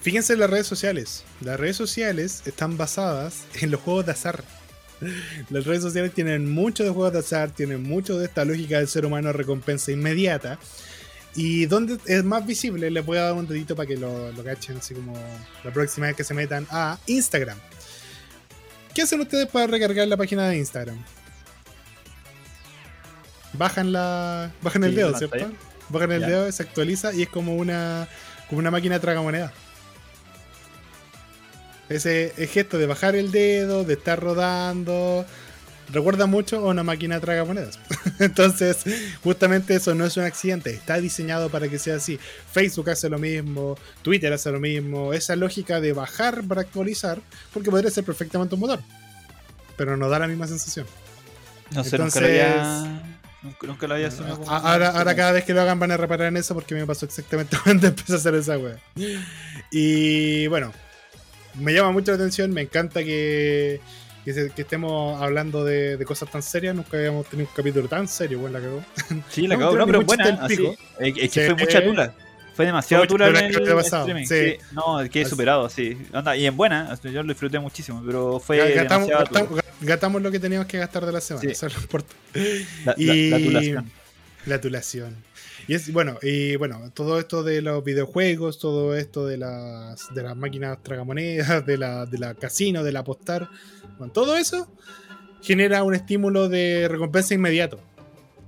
Fíjense en las redes sociales. Las redes sociales están basadas en los juegos de azar. Las redes sociales tienen mucho de juegos de azar, tienen mucho de esta lógica del ser humano recompensa inmediata. Y donde es más visible, les voy a dar un dedito para que lo, lo cachen, así como la próxima vez que se metan a Instagram. ¿Qué hacen ustedes para recargar la página de Instagram? bajan la bajan sí, el dedo, ¿cierto? Bajan el ya. dedo, se actualiza y es como una como una máquina tragamoneda. Ese gesto de bajar el dedo, de estar rodando, recuerda mucho a una máquina tragamonedas. Entonces, justamente eso no es un accidente, está diseñado para que sea así. Facebook hace lo mismo, Twitter hace lo mismo, esa lógica de bajar para actualizar, porque podría ser perfectamente un motor, pero no da la misma sensación. No sé, Entonces, nunca lo había Nunca, lo había. Ahora, ahora cada vez que lo hagan van a reparar en eso porque me pasó exactamente cuando empecé a hacer esa wea. Y bueno, me llama mucho la atención, me encanta que, que, se, que estemos hablando de, de, cosas tan serias. Nunca habíamos tenido un capítulo tan serio, bueno, la cagó. Sí, la cagó, no, pero buena. Así, es que sí. fue mucha tula. Fue demasiado dura en el, el streaming. Sí. Sí. No, quedé superado, sí. Onda, y en buena, yo lo disfruté muchísimo, pero fue gastamos, demasiado gastamos, lo que teníamos que gastar de la semana, eso no importa. La, y... la, la tulación. La tulación. Y es bueno, y bueno, todo esto de los videojuegos, todo esto de las de las máquinas tragamonedas, de la, de la casino, del apostar, bueno, todo eso genera un estímulo de recompensa inmediato.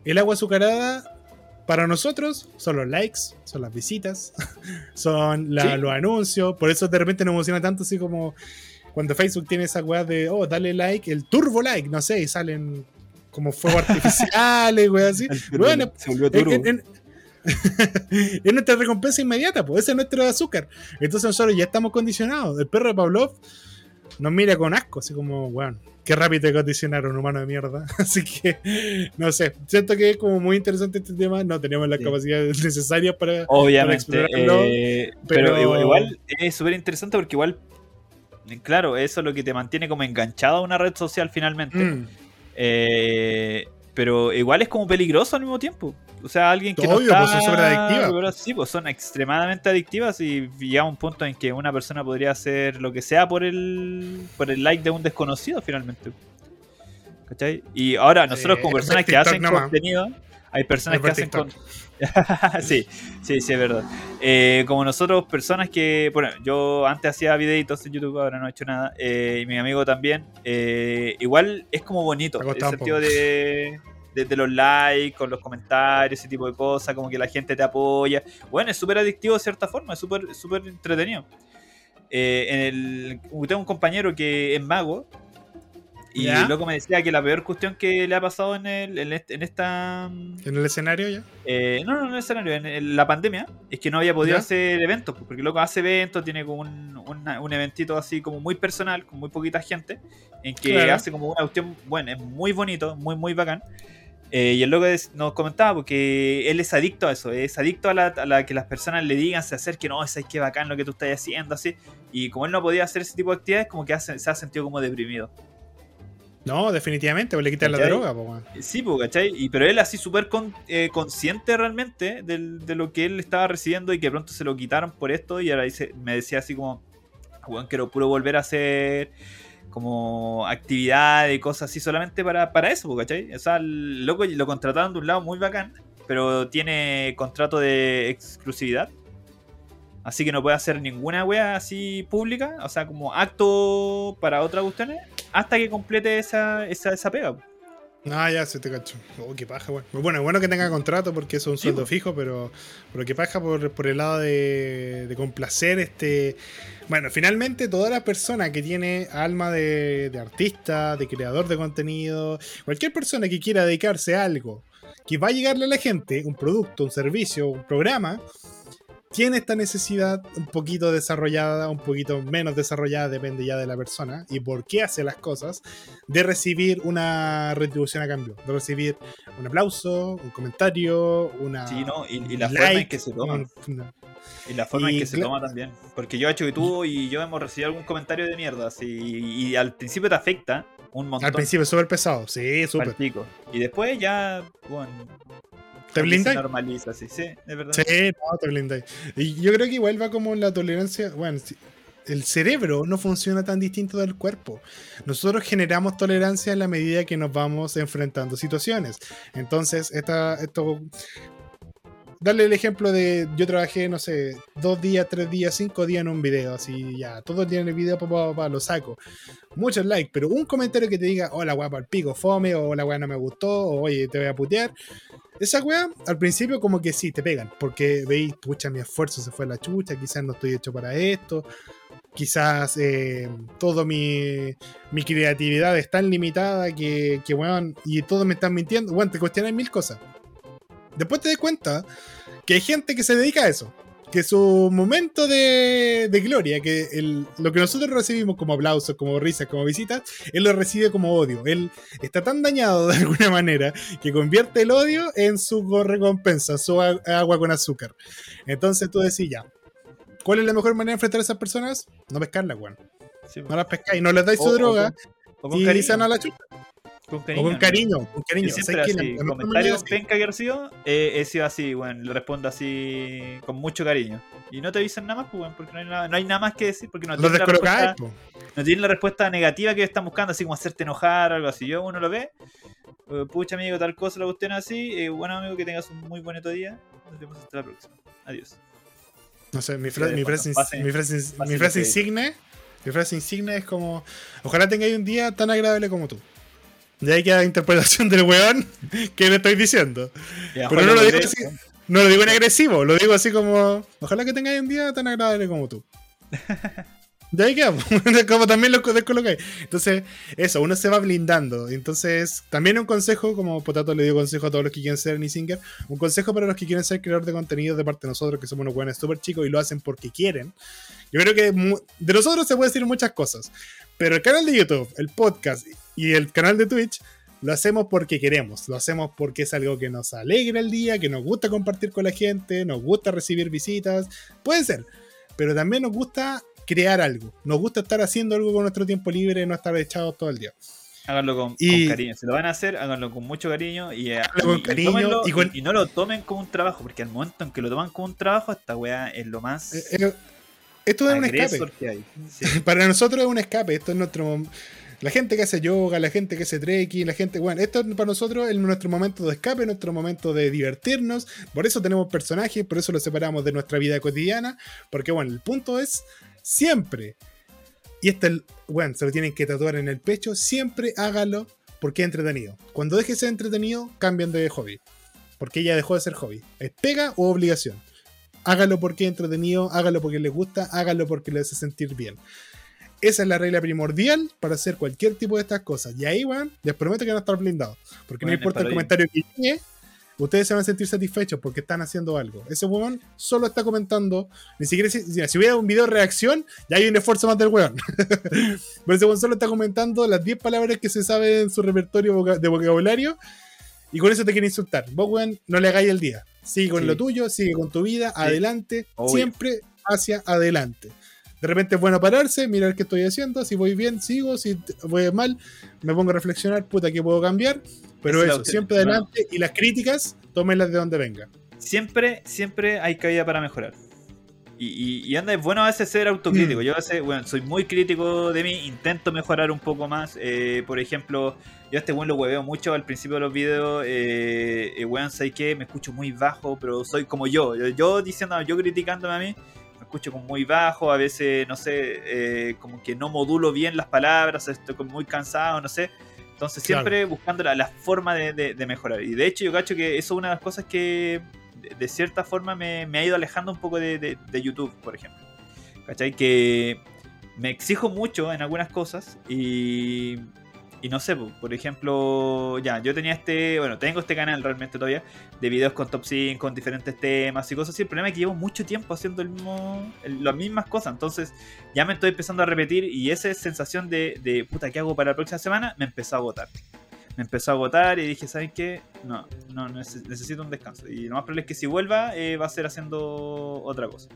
El agua azucarada para nosotros son los likes, son las visitas, son la, ¿Sí? los anuncios. Por eso de repente nos emociona tanto, así como cuando Facebook tiene esa weá de, oh, dale like, el turbo like, no sé, y salen como fuegos artificiales, weá, así. Bueno, se volvió turbo. En, en, es nuestra recompensa inmediata, pues ese es nuestro azúcar. Entonces nosotros ya estamos condicionados. El perro de Pavlov nos mira con asco, así como, weón, qué rápido te condicionaron, humano de mierda. Así que, no sé, siento que es como muy interesante este tema. No tenemos las sí. capacidades necesarias para, Obviamente, para explorarlo. Eh, pero... pero... igual es súper interesante porque igual, claro, eso es lo que te mantiene como enganchado a una red social finalmente. Mm. Eh, pero igual es como peligroso al mismo tiempo. O sea, alguien que Obvio, no está... pues son adictivas. Sí, pues son extremadamente adictivas y llega un punto en que una persona podría hacer lo que sea por el por el like de un desconocido finalmente. ¿Cachai? Y ahora nosotros como personas que hacen contenido, hay personas que hacen con... sí, sí, sí, es verdad. Eh, como nosotros, personas que, bueno, yo antes hacía videitos en YouTube, ahora no he hecho nada, eh, y mi amigo también, eh, igual es como bonito, en el sentido de, de, de, los likes, con los comentarios, ese tipo de cosas, como que la gente te apoya. Bueno, es súper adictivo de cierta forma, es súper súper entretenido. en el, tengo un compañero que es mago, y ¿Ya? loco me decía que la peor cuestión que le ha pasado en, el, en, en esta. ¿En el escenario ya? Eh, no, no, en el escenario, en, en, la pandemia, es que no había podido ¿Ya? hacer eventos, porque loco hace eventos, tiene como un, un, eventito así como muy personal, con muy poquita gente, en que Claro. hace como una cuestión, bueno, es muy bonito, muy, muy bacán. Eh, y el loco es- nos comentaba porque él es adicto a eso, es adicto a la, a la que las personas le digan, se acerquen, no, es que bacán lo que tú estás haciendo, así. Y como él no podía hacer ese tipo de actividades, como que hace- se ha sentido como deprimido. No, definitivamente, pues le quitan la droga, po, weón. Sí, pues, ¿cachai? Y, pero él así súper con- eh, consciente realmente del- de lo que él estaba recibiendo y que pronto se lo quitaron por esto y ahora dice, me decía así como, bueno, quiero puro volver a hacer como actividades y cosas así solamente para, para eso, pues, ¿cachai? O sea, el loco lo contrataron de un lado muy bacán, pero tiene contrato de exclusividad. Así que no puede hacer ninguna wea así pública, o sea, como acto para otras cuestiones, hasta que complete esa, esa, esa pega. Ah, ya se te cacho. Oh, qué paja, weón. Bueno, es bueno que tenga contrato porque es un sueldo fijo, pero, pero qué paja por, por el lado de, de complacer este. Bueno, finalmente toda la persona que tiene alma de, de artista, de creador de contenido, cualquier persona que quiera dedicarse a algo que va a llegarle a la gente, un producto, un servicio, un programa, tiene esta necesidad un poquito desarrollada, un poquito menos desarrollada, depende ya de la persona y por qué hace las cosas, de recibir una retribución a cambio, de recibir un aplauso, un comentario, una. Sí, ¿no? Y, y la un forma en like, que se toma. una- Y la forma en y que se toma también. Porque yo he hecho que tú y yo hemos recibido algún comentario de mierda. Así, y al principio te afecta un montón. Al principio es súper pesado, sí, súper. Y después ya, bueno. ¿Te blindas? Se normaliza, sí, sí, de verdad. Sí, no, te blindáis. Y yo creo que igual va como la tolerancia. Bueno, el cerebro no funciona tan distinto del cuerpo. Nosotros generamos tolerancia en la medida que nos vamos enfrentando situaciones. Entonces, esta, esto. Darle el ejemplo de yo trabajé, no sé, dos días, tres días, cinco días en un video, así ya, todos los días en el video, papá, papá, lo saco. Muchos likes, pero un comentario que te diga, hola, guapa, al pico, fome, o la weá no me gustó, o oye, te voy a putear. Esa weá, al principio como que sí, te pegan, porque veis, pucha, mi esfuerzo se fue a la chucha, quizás no estoy hecho para esto, quizás eh, todo mi, mi creatividad es tan limitada que, que weón, y todos me están mintiendo, weón, te cuestionan mil cosas. Después te das cuenta que hay gente que se dedica a eso. Que su momento de, de gloria, que el- lo que nosotros recibimos como aplausos, como risas, como visitas, él lo recibe como odio. Él está tan dañado de alguna manera que convierte el odio en su recompensa, su agua con azúcar. Entonces tú decís ya. ¿Cuál es la mejor manera de enfrentar a esas personas? No pescarlas, weón. Sí, No las pescáis, no les dais su O- o droga con- o con y cariño. se van a la chucha. Con O cariño. con cariño, con cariño. Siempre así, la comentarios penca que recibo, eh, he sido así, bueno, le respondo así con mucho cariño. Y no te dicen nada más, pues, bueno, porque no hay nada, no hay nada más que decir, porque no Los tienen, la respuesta, po. no tienen la respuesta negativa que están buscando, así como hacerte enojar o algo así. Yo uno lo ve, eh, pucha amigo, tal cosa, la cuestión así, eh, bueno amigo, que tengas un muy bonito día, nos vemos hasta la próxima. Adiós. No sé, mi, fra- Sí, mi bueno, frase, pase- mi frase, mi frase lo insigne, mi frase insigne es como, ojalá tengáis un día tan agradable como tú. De ahí queda la interpretación del weón que le estoy diciendo. Ya, Pero no lo digo así, no lo digo en agresivo, lo digo así como, ojalá que tengáis un día tan agradable como tú. De ahí queda, como también lo descolocáis. Entonces, eso, uno se va blindando. Entonces, también un consejo, como Potato le dio consejo a todos los que quieren ser Nisinger, un consejo para los que quieren ser creadores de contenido de parte de nosotros, que somos unos buenos súper chicos y lo hacen porque quieren. Yo creo que de nosotros se puede decir muchas cosas, pero el canal de YouTube, el podcast y el canal de Twitch lo hacemos porque queremos, lo hacemos porque es algo que nos alegra el día, que nos gusta compartir con la gente, nos gusta recibir visitas, puede ser, pero también nos gusta crear algo, nos gusta estar haciendo algo con nuestro tiempo libre, no estar echados todo el día. Háganlo con, Y- con cariño. Si lo van a hacer, háganlo con mucho cariño y, eh, con y- cariño y con- y no lo tomen como un trabajo, porque al momento en que lo toman como un trabajo, esta weá es lo más Eh, eh, esto es un escape. agresor que hay. Sí. Para nosotros es un escape, esto es nuestro... La gente que hace yoga, la gente que hace trekking, la gente... Bueno, esto es para nosotros es nuestro momento de escape, nuestro momento de divertirnos. Por eso tenemos personajes, por eso los separamos de nuestra vida cotidiana. Porque bueno, el punto es siempre, y este, el- bueno, se lo tienen que tatuar en el pecho, siempre hágalo porque es entretenido. Cuando deje de ser entretenido, cambian de hobby. Porque ya dejó de ser hobby. Es pega o obligación. Hágalo porque es entretenido, hágalo porque le gusta, hágalo porque le hace sentir bien. Esa es la regla primordial para hacer cualquier tipo de estas cosas. Y ahí, weón, les prometo que van a estar blindados. Porque no importa el comentario que llegue, ustedes se van a sentir satisfechos porque están haciendo algo. Ese weón solo está comentando, ni siquiera si, si hubiera un video de reacción, ya hay un esfuerzo más del weón. Pero ese weón solo está comentando las 10 palabras que se sabe en su repertorio de vocabulario y con eso te quiere insultar. Vos, weón, no le hagáis el día. Sigue con lo tuyo, sigue con tu vida, adelante, siempre hacia adelante. De repente es bueno pararse, mirar qué estoy haciendo, si voy bien, sigo, si voy mal, me pongo a reflexionar, puta, ¿qué puedo cambiar? Pero eso, siempre adelante y las críticas, tómenlas de donde venga. Siempre, siempre hay cabida para mejorar. Y, anda, es bueno a veces ser autocrítico. Mm. Yo a veces, bueno, soy muy crítico de mí, intento mejorar un poco más. Eh, por ejemplo, yo a este weón lo hueveo mucho al principio de los videos. Eh, eh weón, sé que me escucho muy bajo, pero soy como yo. Yo, diciendo, yo criticándome a mí, escucho como muy bajo. A veces, no sé, eh, como que no modulo bien las palabras, estoy muy cansado, no sé. Entonces, siempre buscando la, forma de, mejorar. Y de hecho, yo cacho que eso es una de las cosas que de cierta forma me, ha ido alejando un poco de, YouTube, por ejemplo. ¿Cachai? Que me exijo mucho en algunas cosas y, y no sé, por ejemplo, ya, yo tenía este, bueno, tengo este canal realmente todavía de videos con top 5, con diferentes temas y cosas así. El problema es que llevo mucho tiempo haciendo el las mismas cosas, entonces ya me estoy empezando a repetir y esa sensación de, de puta, ¿qué hago para la próxima semana? Me empezó a agotar me empezó a agotar y dije, ¿sabes qué? No, no, necesito un descanso. Y lo más probable es que si vuelva, eh, va a ser haciendo otra cosa.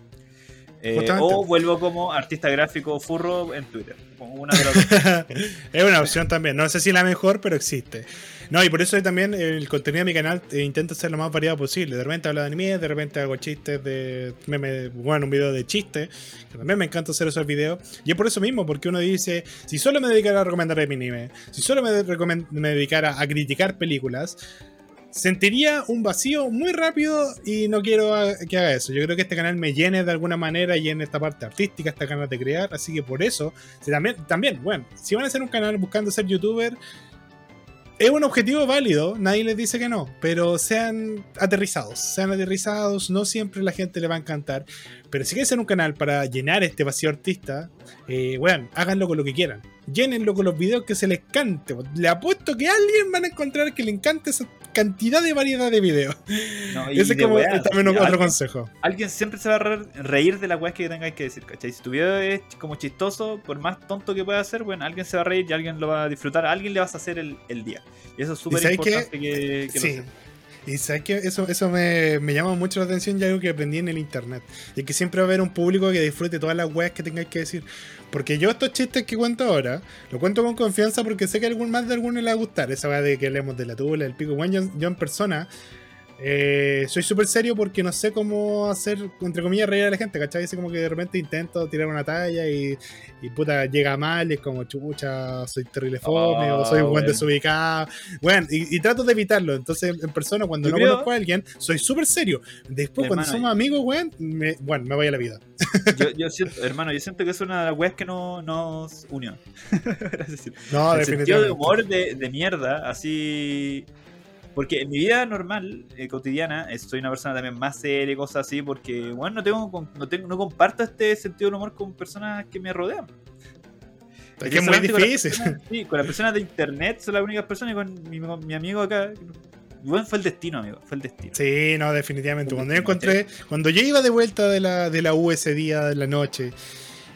Eh, o vuelvo como artista gráfico furro en Twitter. Una es una opción también. No sé si la mejor, pero existe. No, y por eso también el contenido de mi canal eh, intenta ser lo más variado posible. De repente hablo de anime, de repente hago chistes de. bueno, un video de chistes. Que también me encanta hacer esos videos. Y es por eso mismo, porque uno dice: si solo me dedicara a recomendar anime, si solo me, me dedicara a criticar películas, sentiría un vacío muy rápido y no quiero que haga eso. Yo creo que este canal me llene de alguna manera y en esta parte artística, esta ganas de crear. Así que por eso, también, también, bueno, si van a hacer un canal buscando ser youtuber, es un objetivo válido, nadie les dice que no, pero sean aterrizados, sean aterrizados, no siempre la gente le va a encantar, pero si quieren ser un canal para llenar este vacío artista, eh, bueno, háganlo con lo que quieran, llénenlo con los videos que se les cante, le apuesto que alguien van a encontrar que le encante esa cantidad de variedad de videos. Ese es como también otro consejo. Alguien siempre se va a reír de la weas que tengáis que decir, ¿cachai? Si tu video es como chistoso, por más tonto que pueda ser, bueno, alguien se va a reír y alguien lo va a disfrutar, a alguien le vas a hacer el, día. Y eso es súper importante que, que, sí. Y sabes que eso, eso me, me, llama mucho la atención y algo que aprendí en el internet. Y que siempre va a haber un público que disfrute todas las weas que tengáis que decir. Porque yo estos chistes que cuento ahora, lo cuento con confianza porque sé que algún más de alguno le va a gustar. Esa va de que hablemos de la tula, el pico. Bueno, yo, en persona eh, soy súper serio porque no sé cómo hacer, entre comillas, reír a la gente, ¿cachai? Así como que de repente intento tirar una talla y, y puta, llega mal y es como, chucha, soy terrible fome o soy un buen desubicado. Bueno, y, trato de evitarlo. Entonces, en persona, cuando no conozco a alguien, soy súper serio. Después, cuando somos amigos, weón, me, bueno, me voy a la vida. Yo, siento, hermano, yo siento que es una de las weas que no, nos unió. no, El sentido de humor de, de mierda, así porque en mi vida normal, eh, cotidiana, eh, soy una persona también más seria y cosas así, porque, bueno, no tengo, no tengo, no comparto este sentido del humor con personas que me rodean. Es que es muy difícil. sí, con las personas de internet son las únicas personas y con mi, mi amigo acá. Bueno, fue el destino, amigo. Fue el destino. Sí, no, definitivamente. Cuando yo encontré, cuando yo iba de vuelta de la, de la U ese día de la noche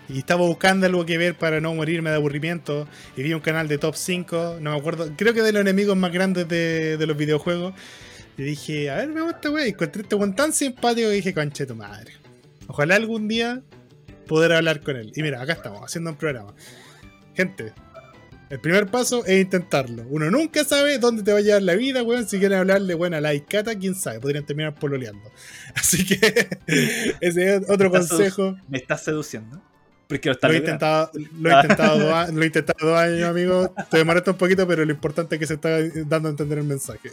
y estaba buscando algo que ver para no morirme de aburrimiento. Y vi un canal de top 5, no me acuerdo, creo que de los enemigos más grandes de, los videojuegos. Y dije, a ver, me gusta, wey. Encontré este weón tan simpático que dije, conche tu madre. Ojalá algún día poder hablar con él. Y mira, acá estamos, haciendo un programa. Gente, el primer paso es intentarlo. Uno nunca sabe dónde te va a llevar la vida, weón. Si quieren hablarle, bueno, a la Icata, quién sabe, podrían terminar pololeando. Así que ese es otro consejo. Me estás seduciendo lo, he intentado, lo, he intentado dos, lo he intentado dos años, amigo. Te demoraste un poquito, pero lo importante es que se está dando a entender el mensaje.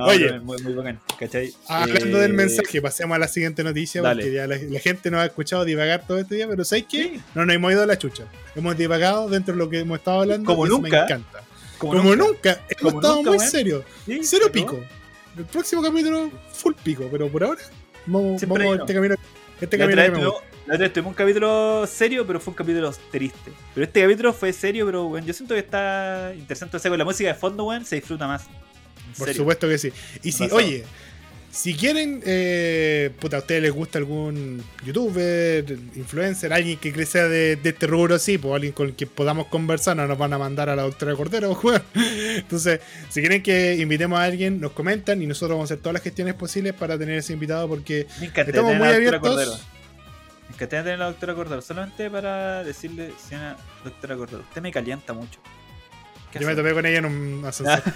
Oye, muy, muy bacán, ¿cachai? Hablando del eh, mensaje, pasemos a la siguiente noticia, porque ya la, gente nos ha escuchado divagar todo este día, pero ¿sabes qué? No nos hemos ido a la chucha. Hemos divagado dentro de lo que hemos estado hablando. Como nunca. Me encanta. Como, nunca. Hemos estado muy serios. Cero pico. El próximo capítulo, full pico, pero por ahora, vamos, vamos a este camino. Este camino la otra tuvimos un capítulo serio, pero fue un capítulo triste. Pero este capítulo fue serio, pero bueno, yo siento que está interesante. O sea, con la música de fondo, weón, se disfruta más. Por serio. supuesto que sí. Y si, oye, si quieren, eh, puta, a ustedes les gusta algún youtuber, influencer, alguien que crezca de, de este rubro, sí, pues alguien con el que podamos conversar, no nos van a mandar a la doctora Cordero, weón. Entonces, si quieren que invitemos a alguien, nos comentan y nosotros vamos a hacer todas las gestiones posibles para tener ese invitado porque Me estamos muy abiertos. Me encantaría tener a la doctora Cordero. Solamente para decirle, señora doctora Cordero, usted me calienta mucho. ¿Qué yo me topé con ella en un ascensor.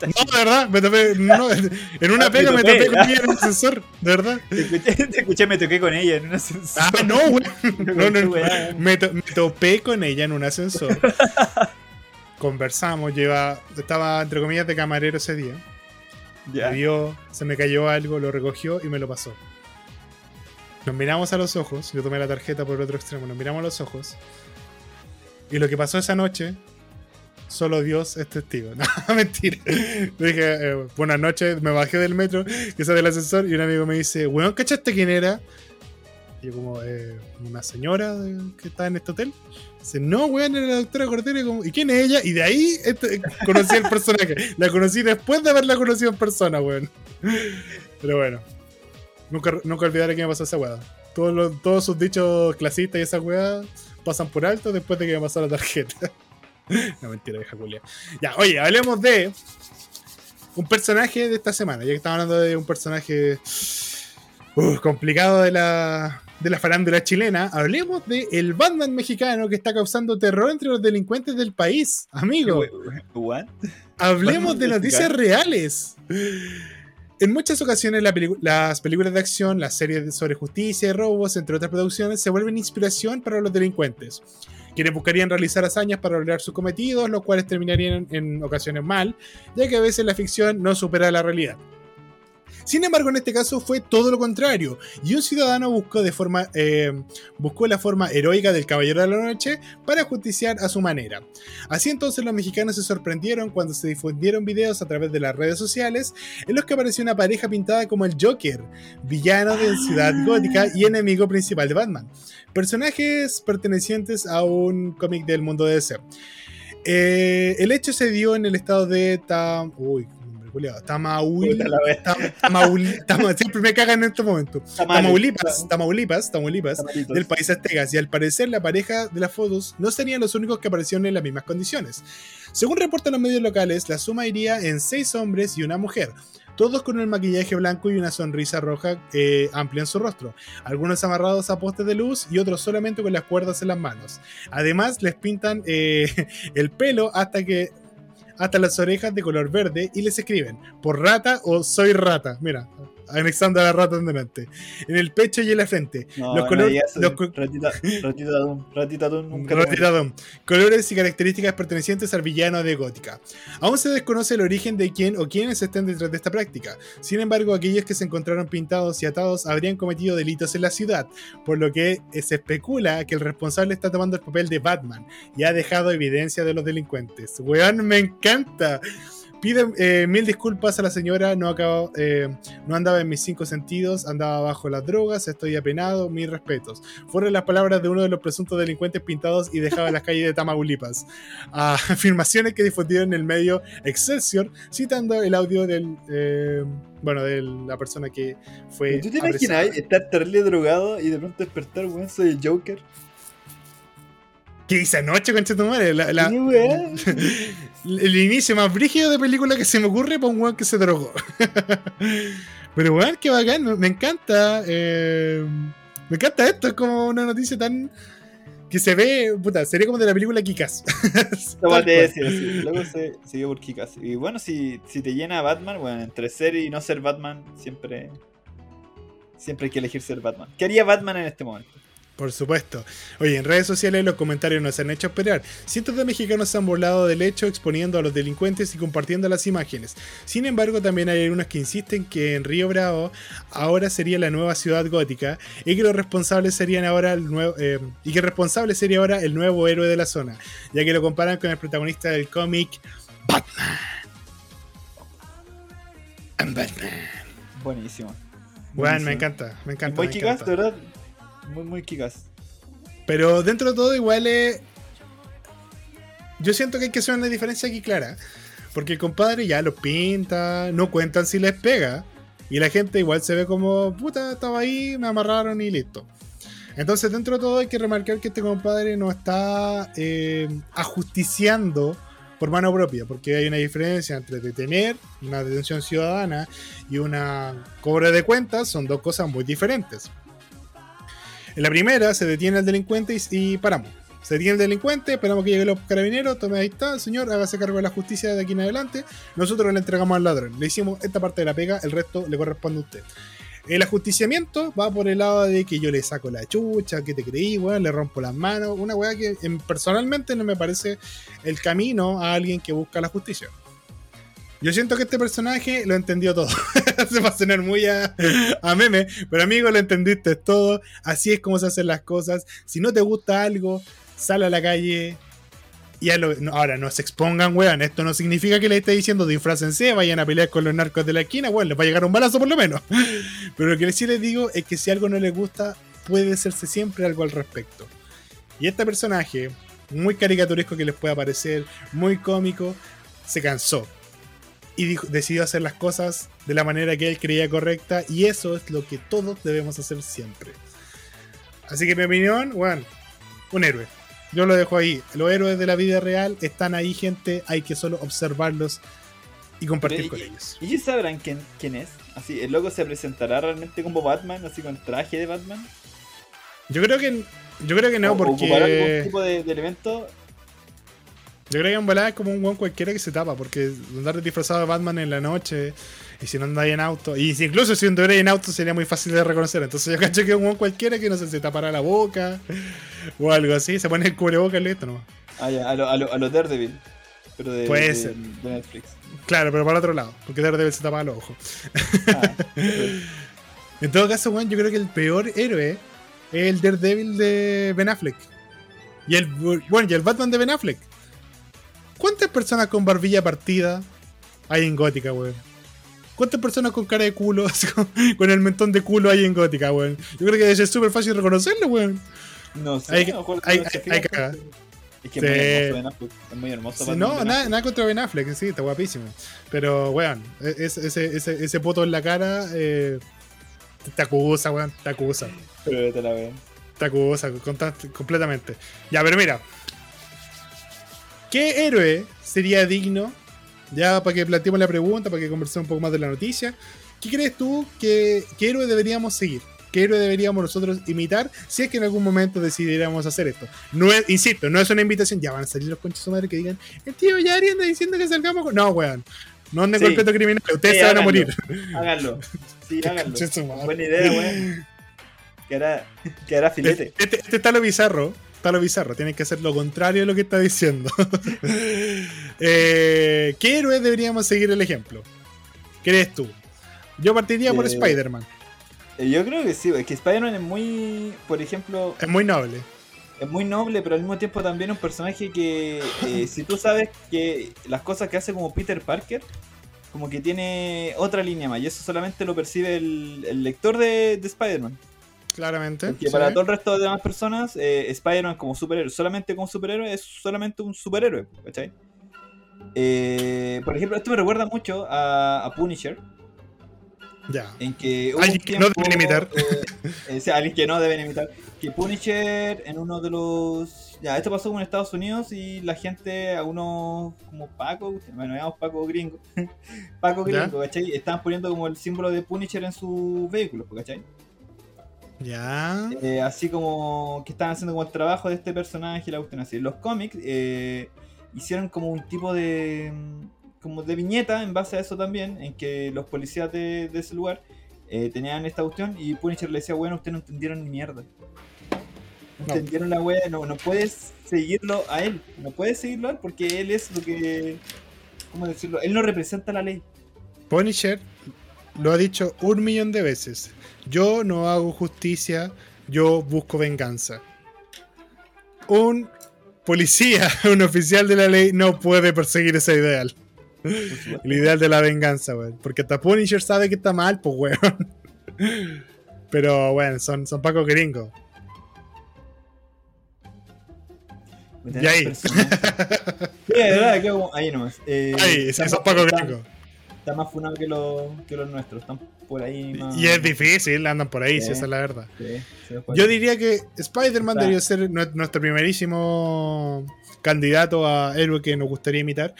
No, de verdad, me topé, no, en una Ah, pega me me topé. con ella en un ascensor, de verdad. Te escuché, te escuché, me toqué con ella en un ascensor. Ah, no, güey. No, no. Me, to- me topé con ella en un ascensor. Conversamos, lleva, estaba entre comillas de camarero ese día. Ya. Me vio, se me cayó algo, lo recogió y me lo pasó. Nos miramos a los ojos, yo tomé la tarjeta por el otro extremo, nos miramos a los ojos. Y lo que pasó esa noche, solo Dios es testigo. No, mentira. Le dije, eh, buenas noches, me bajé del metro, que sale del ascensor, y un amigo me dice, weón, ¿cachaste quién era? Y yo como, eh, una señora que está en este hotel. Dice, no, weón, era la doctora Cordero. Y, como, ¿Y quién es ella? Y de ahí este, conocí el personaje. La conocí después de haberla conocido en persona, weón. Pero bueno. Nunca, nunca olvidaré que me pasó esa weá. Todos, los- todos sus dichos clasistas y esa weá pasan por alto después de que me pasó la tarjeta. no, mentira, vieja culia. Ya, oye, hablemos de un personaje de esta semana. Ya que estamos hablando de un personaje uh, complicado de la, de la farándula chilena, hablemos de el Batman mexicano que está causando terror entre los delincuentes del país. Amigo, What? hablemos de noticias reales. En muchas ocasiones las películas de acción, las series sobre justicia y robos, entre otras producciones, se vuelven inspiración para los delincuentes, quienes buscarían realizar hazañas para lograr sus cometidos, los cuales terminarían en ocasiones mal, ya que a veces la ficción no supera la realidad. Sin embargo, en este caso fue todo lo contrario, y un ciudadano buscó, de forma, eh, buscó la forma heroica del Caballero de la Noche para justiciar a su manera. Así entonces los mexicanos se sorprendieron cuando se difundieron videos a través de las redes sociales en los que apareció una pareja pintada como el Joker, villano de Ciudad Gótica y enemigo principal de Batman, personajes pertenecientes a un cómic del mundo de DC. Eh, el hecho se dio en el estado de Tam... Uy, nombre culiao, Tamauli... Puta la wea. Tam- Tamauli- Tama- siempre me cagan en este momento. Tamaulipas, Tamaulipas, Tamaulipas, del país aztecas y al parecer la pareja de las fotos no serían los únicos que aparecieron en las mismas condiciones. Según reportan los medios locales, la suma iría en seis hombres y una mujer, todos con un maquillaje blanco y una sonrisa roja eh, amplia en su rostro, algunos amarrados a postes de luz y otros solamente con las cuerdas en las manos. Además les pintan eh, el pelo hasta que hasta las orejas de color verde y les escriben por rata o soy rata. Mira, anexando a la rata en delante. En el pecho y en la frente. No, los no colores- los co- ratita, ratita ratita. Colores y características pertenecientes al villano de Gótica. Aún se desconoce el origen de quién o quiénes estén detrás de esta práctica. Sin embargo, aquellos que se encontraron pintados y atados habrían cometido delitos en la ciudad, por lo que eh, se especula que el responsable está tomando el papel de Batman y ha dejado evidencia de los delincuentes. Weón, me encanta. Pide eh, mil disculpas a la señora, no, acabo, eh, no andaba en mis cinco sentidos, andaba bajo las drogas, estoy apenado, mis respetos. Fueron las palabras de uno de los presuntos delincuentes pintados y dejado en las calles de Tamaulipas. Ah, afirmaciones que difundieron en el medio Excelsior, citando el audio del, eh, bueno, de la persona que fue. ¿Tú te imaginas estar terrible drogado y de pronto despertar, weón, soy el Joker? ¿Qué hice anoche, concha tu madre? La- la- el inicio más brígido de película que se me ocurre para un weón que se drogó. Pero weón, qué bacán, me, encanta. eh, me encanta esto, es como una noticia tan. que se ve. Puta, sería como de la película Kikas. Como te decía, sí, luego se siguió por Kikas. Y bueno, si, si te llena Batman, bueno, entre ser y no ser Batman, siempre. Siempre hay que elegir ser Batman. ¿Qué haría Batman en este momento? Por supuesto. Oye, en redes sociales los comentarios nos han hecho esperar. Cientos de mexicanos se han burlado del hecho exponiendo a los delincuentes y compartiendo las imágenes. Sin embargo, también hay algunos que insisten que en Río Bravo ahora sería la nueva ciudad gótica y que los responsables serían ahora el nuevo eh, y que el responsable sería ahora el nuevo héroe de la zona, ya que lo comparan con el protagonista del cómic Batman. I'm Batman. Buenísimo. Bueno, me encanta, me encanta. Me de verdad. Muy, muy Kikas. Pero dentro de todo, igual es. Yo siento que hay que hacer una diferencia aquí clara. Porque el compadre ya los pinta, no cuentan si les pega. Y la gente igual se ve como, puta, estaba ahí, me amarraron y listo. Entonces, dentro de todo, hay que remarcar que este compadre no está eh, ajusticiando por mano propia, porque hay una diferencia entre detener una detención ciudadana y una cobro de cuentas, son dos cosas muy diferentes. En la primera se detiene al delincuente y, paramos. Se detiene el delincuente, esperamos que lleguen los carabineros, tome ahí está, señor, hágase cargo de la justicia de aquí en adelante. Nosotros le entregamos al ladrón. Le hicimos esta parte de la pega, el resto le corresponde a usted. El ajusticiamiento va por el lado de que yo le saco la chucha, que te creí, weón, le rompo las manos. Una weá que personalmente no me parece el camino a alguien que busca la justicia. Yo siento que este personaje lo entendió todo. se va a sonar muy a, meme, pero amigo, lo entendiste todo. Así es como se hacen las cosas. Si no te gusta algo, sale a la calle. Y lo, no, ahora no se expongan, weón. Esto no significa que le esté diciendo disfrácense, vayan a pelear con los narcos de la esquina, weón. Les va a llegar un balazo por lo menos. Pero lo que sí les digo es que si algo no les gusta, puede hacerse siempre algo al respecto. Y este personaje, muy caricaturesco que les puede parecer, muy cómico, se cansó. Y dijo, decidió hacer las cosas de la manera que él creía correcta. Y eso es lo que todos debemos hacer siempre. Así que mi opinión, bueno, un héroe. Yo lo dejo ahí. Los héroes de la vida real están ahí, gente. Hay que solo observarlos y compartir con y, ellos. ¿Y ellos sabrán quién, quién es? Así, ¿El loco se presentará realmente como Batman? Así con traje de Batman? Yo creo que yo creo que no, ¿O ocupará algún porque tipo de, de elemento? Yo creo que en volada es como un weón cualquiera que se tapa, porque andar disfrazado de Batman en la noche y si no andáis en auto, y si incluso si anduvierais en auto sería muy fácil de reconocer. Entonces yo cacho que es un weón cualquiera que no sé, se tapará la boca o algo así, se pone el cubreboca y listo nomás. Ah, ya, a lo, a lo, a lo Daredevil. Pero de, Puede de- ser. de Netflix. Claro, pero para el otro lado, porque Daredevil se tapa los ojos. Ah, En todo caso, weón, yo creo que el peor héroe es el Daredevil de Ben Affleck. Y el, bueno, y el Batman de Ben Affleck. ¿Cuántas personas con barbilla partida hay en Gótica, weón? ¿Cuántas personas con cara de culo, con, el mentón de culo hay en Gótica, weón? Yo creo que debe ser súper fácil reconocerlo, weón. no sé, Hay que- hay- hay- hay porque- Es que Sí. es muy hermoso Ben Affleck, Es muy hermoso. Sí, no, nada, nada contra Ben Affleck, sí, está guapísimo. Pero, weón, ese, ese, ese, ese poto en la cara eh, te acusa, weón, te acusa. Pero a la wea. Te acusa completamente. Ya, pero mira. ¿Qué héroe sería digno? Ya para que planteemos la pregunta, para que conversemos un poco más de la noticia. ¿Qué crees tú que qué héroe deberíamos seguir? ¿Qué héroe deberíamos nosotros imitar si es que en algún momento decidiéramos hacer esto? No es, insisto, no es una invitación. Ya van a salir los conchos madre que digan, el tío Yari anda diciendo que salgamos con. No, weón. No anden con Sí. peto criminal. Ustedes Sí, se van a morir. Háganlo. Sí, háganlo. Buena idea, weón. Que hará, que hará filete. Este, este está lo bizarro. Está lo bizarro. Tienes que hacer lo contrario de lo que está diciendo. Eh, ¿Qué héroe deberíamos seguir el ejemplo? ¿Qué eres tú? Yo partiría por Eh, Spider-Man. Eh, Yo creo que sí, es que Spider-Man es muy, por ejemplo, Es muy noble. es muy noble, pero al mismo tiempo también un personaje que, eh, si tú sabes que las cosas que hace como Peter Parker, como que tiene otra línea más, y eso solamente lo percibe el, el lector de, de Spider-Man. Claramente. Porque sí. para todo el resto de demás personas, eh, Spider-Man como superhéroe, solamente como superhéroe, es solamente un superhéroe, ¿cachai? Eh, por ejemplo, esto me recuerda mucho a, a Punisher, Ya. en que Alguien que no deben imitar. eh, eh, sí, alguien que no deben imitar. Que Punisher en uno de los. Ya, esto pasó en Estados Unidos y la gente, a unos como Paco, bueno, llamamos Paco gringo, Paco ¿Ya? gringo, ¿cachai? Estaban poniendo como el símbolo de Punisher en sus vehículos, ¿cachai? Ya. Eh, así como que estaban haciendo como el trabajo de este personaje y la cuestión así. Los cómics eh, hicieron como un tipo de como de viñeta en base a eso también, en que los policías de, de ese lugar eh, tenían esta cuestión y Punisher le decía, bueno, ustedes no entendieron ni mierda. No No. entendieron la wea, no, no puedes seguirlo a él, no puedes seguirlo a él porque él es lo que, ¿cómo decirlo? Él no representa la ley. Punisher lo ha dicho un millón de veces. Yo no hago justicia, yo busco venganza. Un policía, un oficial de la ley, no puede perseguir ese ideal. El ideal de la venganza, weón. Porque hasta Punisher sabe que está mal, pues, weón. Pero, bueno, son, son Paco gringos. Me Y ahí. Sí, de verdad, que como- ahí nomás. Eh, está esos más- pacos está- más funado que, los que los nuestros. Están por ahí más. Y es difícil, andan por ahí, si esa es la verdad. Sí, sí, después- Yo diría que Spider-Man debería ser nue- nuestro primerísimo candidato a héroe que nos gustaría imitar.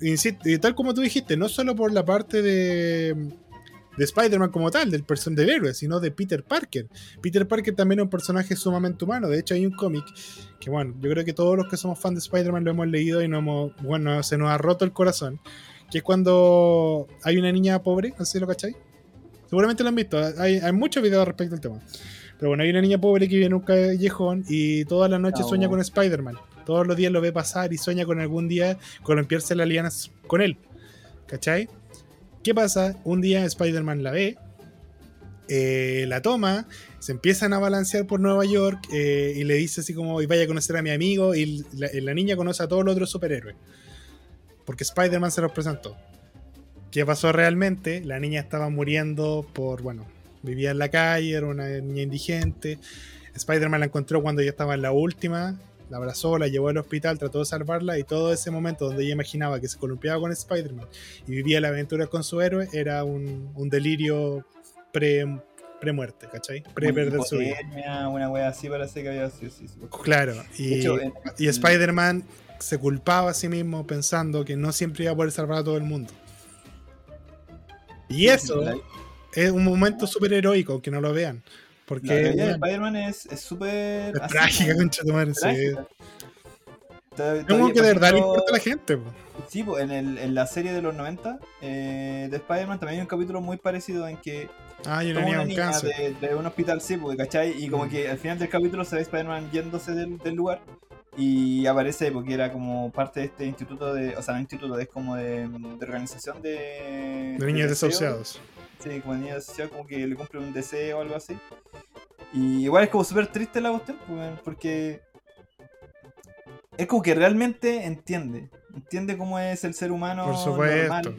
Insisto, y tal como tú dijiste, no solo por la parte de, de Spider-Man como tal, del person del héroe, sino de Peter Parker. Peter Parker también es un personaje sumamente humano. De hecho, hay un cómic que, bueno, yo creo que todos los que somos fans de Spider-Man lo hemos leído y no hemos, bueno, se nos ha roto el corazón. Que es cuando hay una niña pobre, no sé si lo cacháis. Seguramente lo han visto, hay, hay muchos videos respecto al tema. Pero bueno, hay una niña pobre que vive en un callejón y todas las noches sueña con Spider-Man. Todos los días lo ve pasar y sueña con algún día columpiarse las lianas con él. ¿Cachai? ¿Qué pasa? Un día Spider-Man la ve, eh, la toma, se empiezan a balancear por Nueva York eh, y le dice así como, y vaya a conocer a mi amigo, y la, la niña conoce a todos los otros superhéroes. Porque Spider-Man se los presentó. ¿Qué pasó realmente? La niña estaba muriendo por, bueno, vivía en la calle, era una niña indigente. Spider-Man la encontró cuando ella estaba en la última, la abrazó, la llevó al hospital, trató de salvarla y todo ese momento donde ella imaginaba que se columpiaba con Spider-Man y vivía la aventura con su héroe era un, un delirio pre, pre-muerte, ¿cachai? Pre-perder su vida. Una wea así parece que había sido. Sí, sí, Claro, y, y Spider-Man se culpaba a sí mismo pensando que no siempre iba a poder salvar a todo el mundo. Y eso la- es un momento súper heroico, aunque no lo vean. La Porque de bueno, Spider-man es súper. es trágica, concha tu madre, como que de verdad le importa a la gente. po. Sí, en, el, en la serie de los 90 eh, de Spider-Man también hay un capítulo muy parecido en que Ah, yo tenía una un niña cáncer. de, de un hospital, sí, pues, ¿cachai? Y como Mm. que al final del capítulo se ve Spider-Man yéndose del, del lugar y aparece porque era como parte de este instituto de, o sea, no instituto, es como de, de organización de... De niños desahuciados. Sí, como niños desahuciados, como que le cumple un deseo o algo así. Y igual es como súper triste la cuestión, pues, porque es como que realmente entiende. Entiende cómo es el ser humano Por supuesto. normal,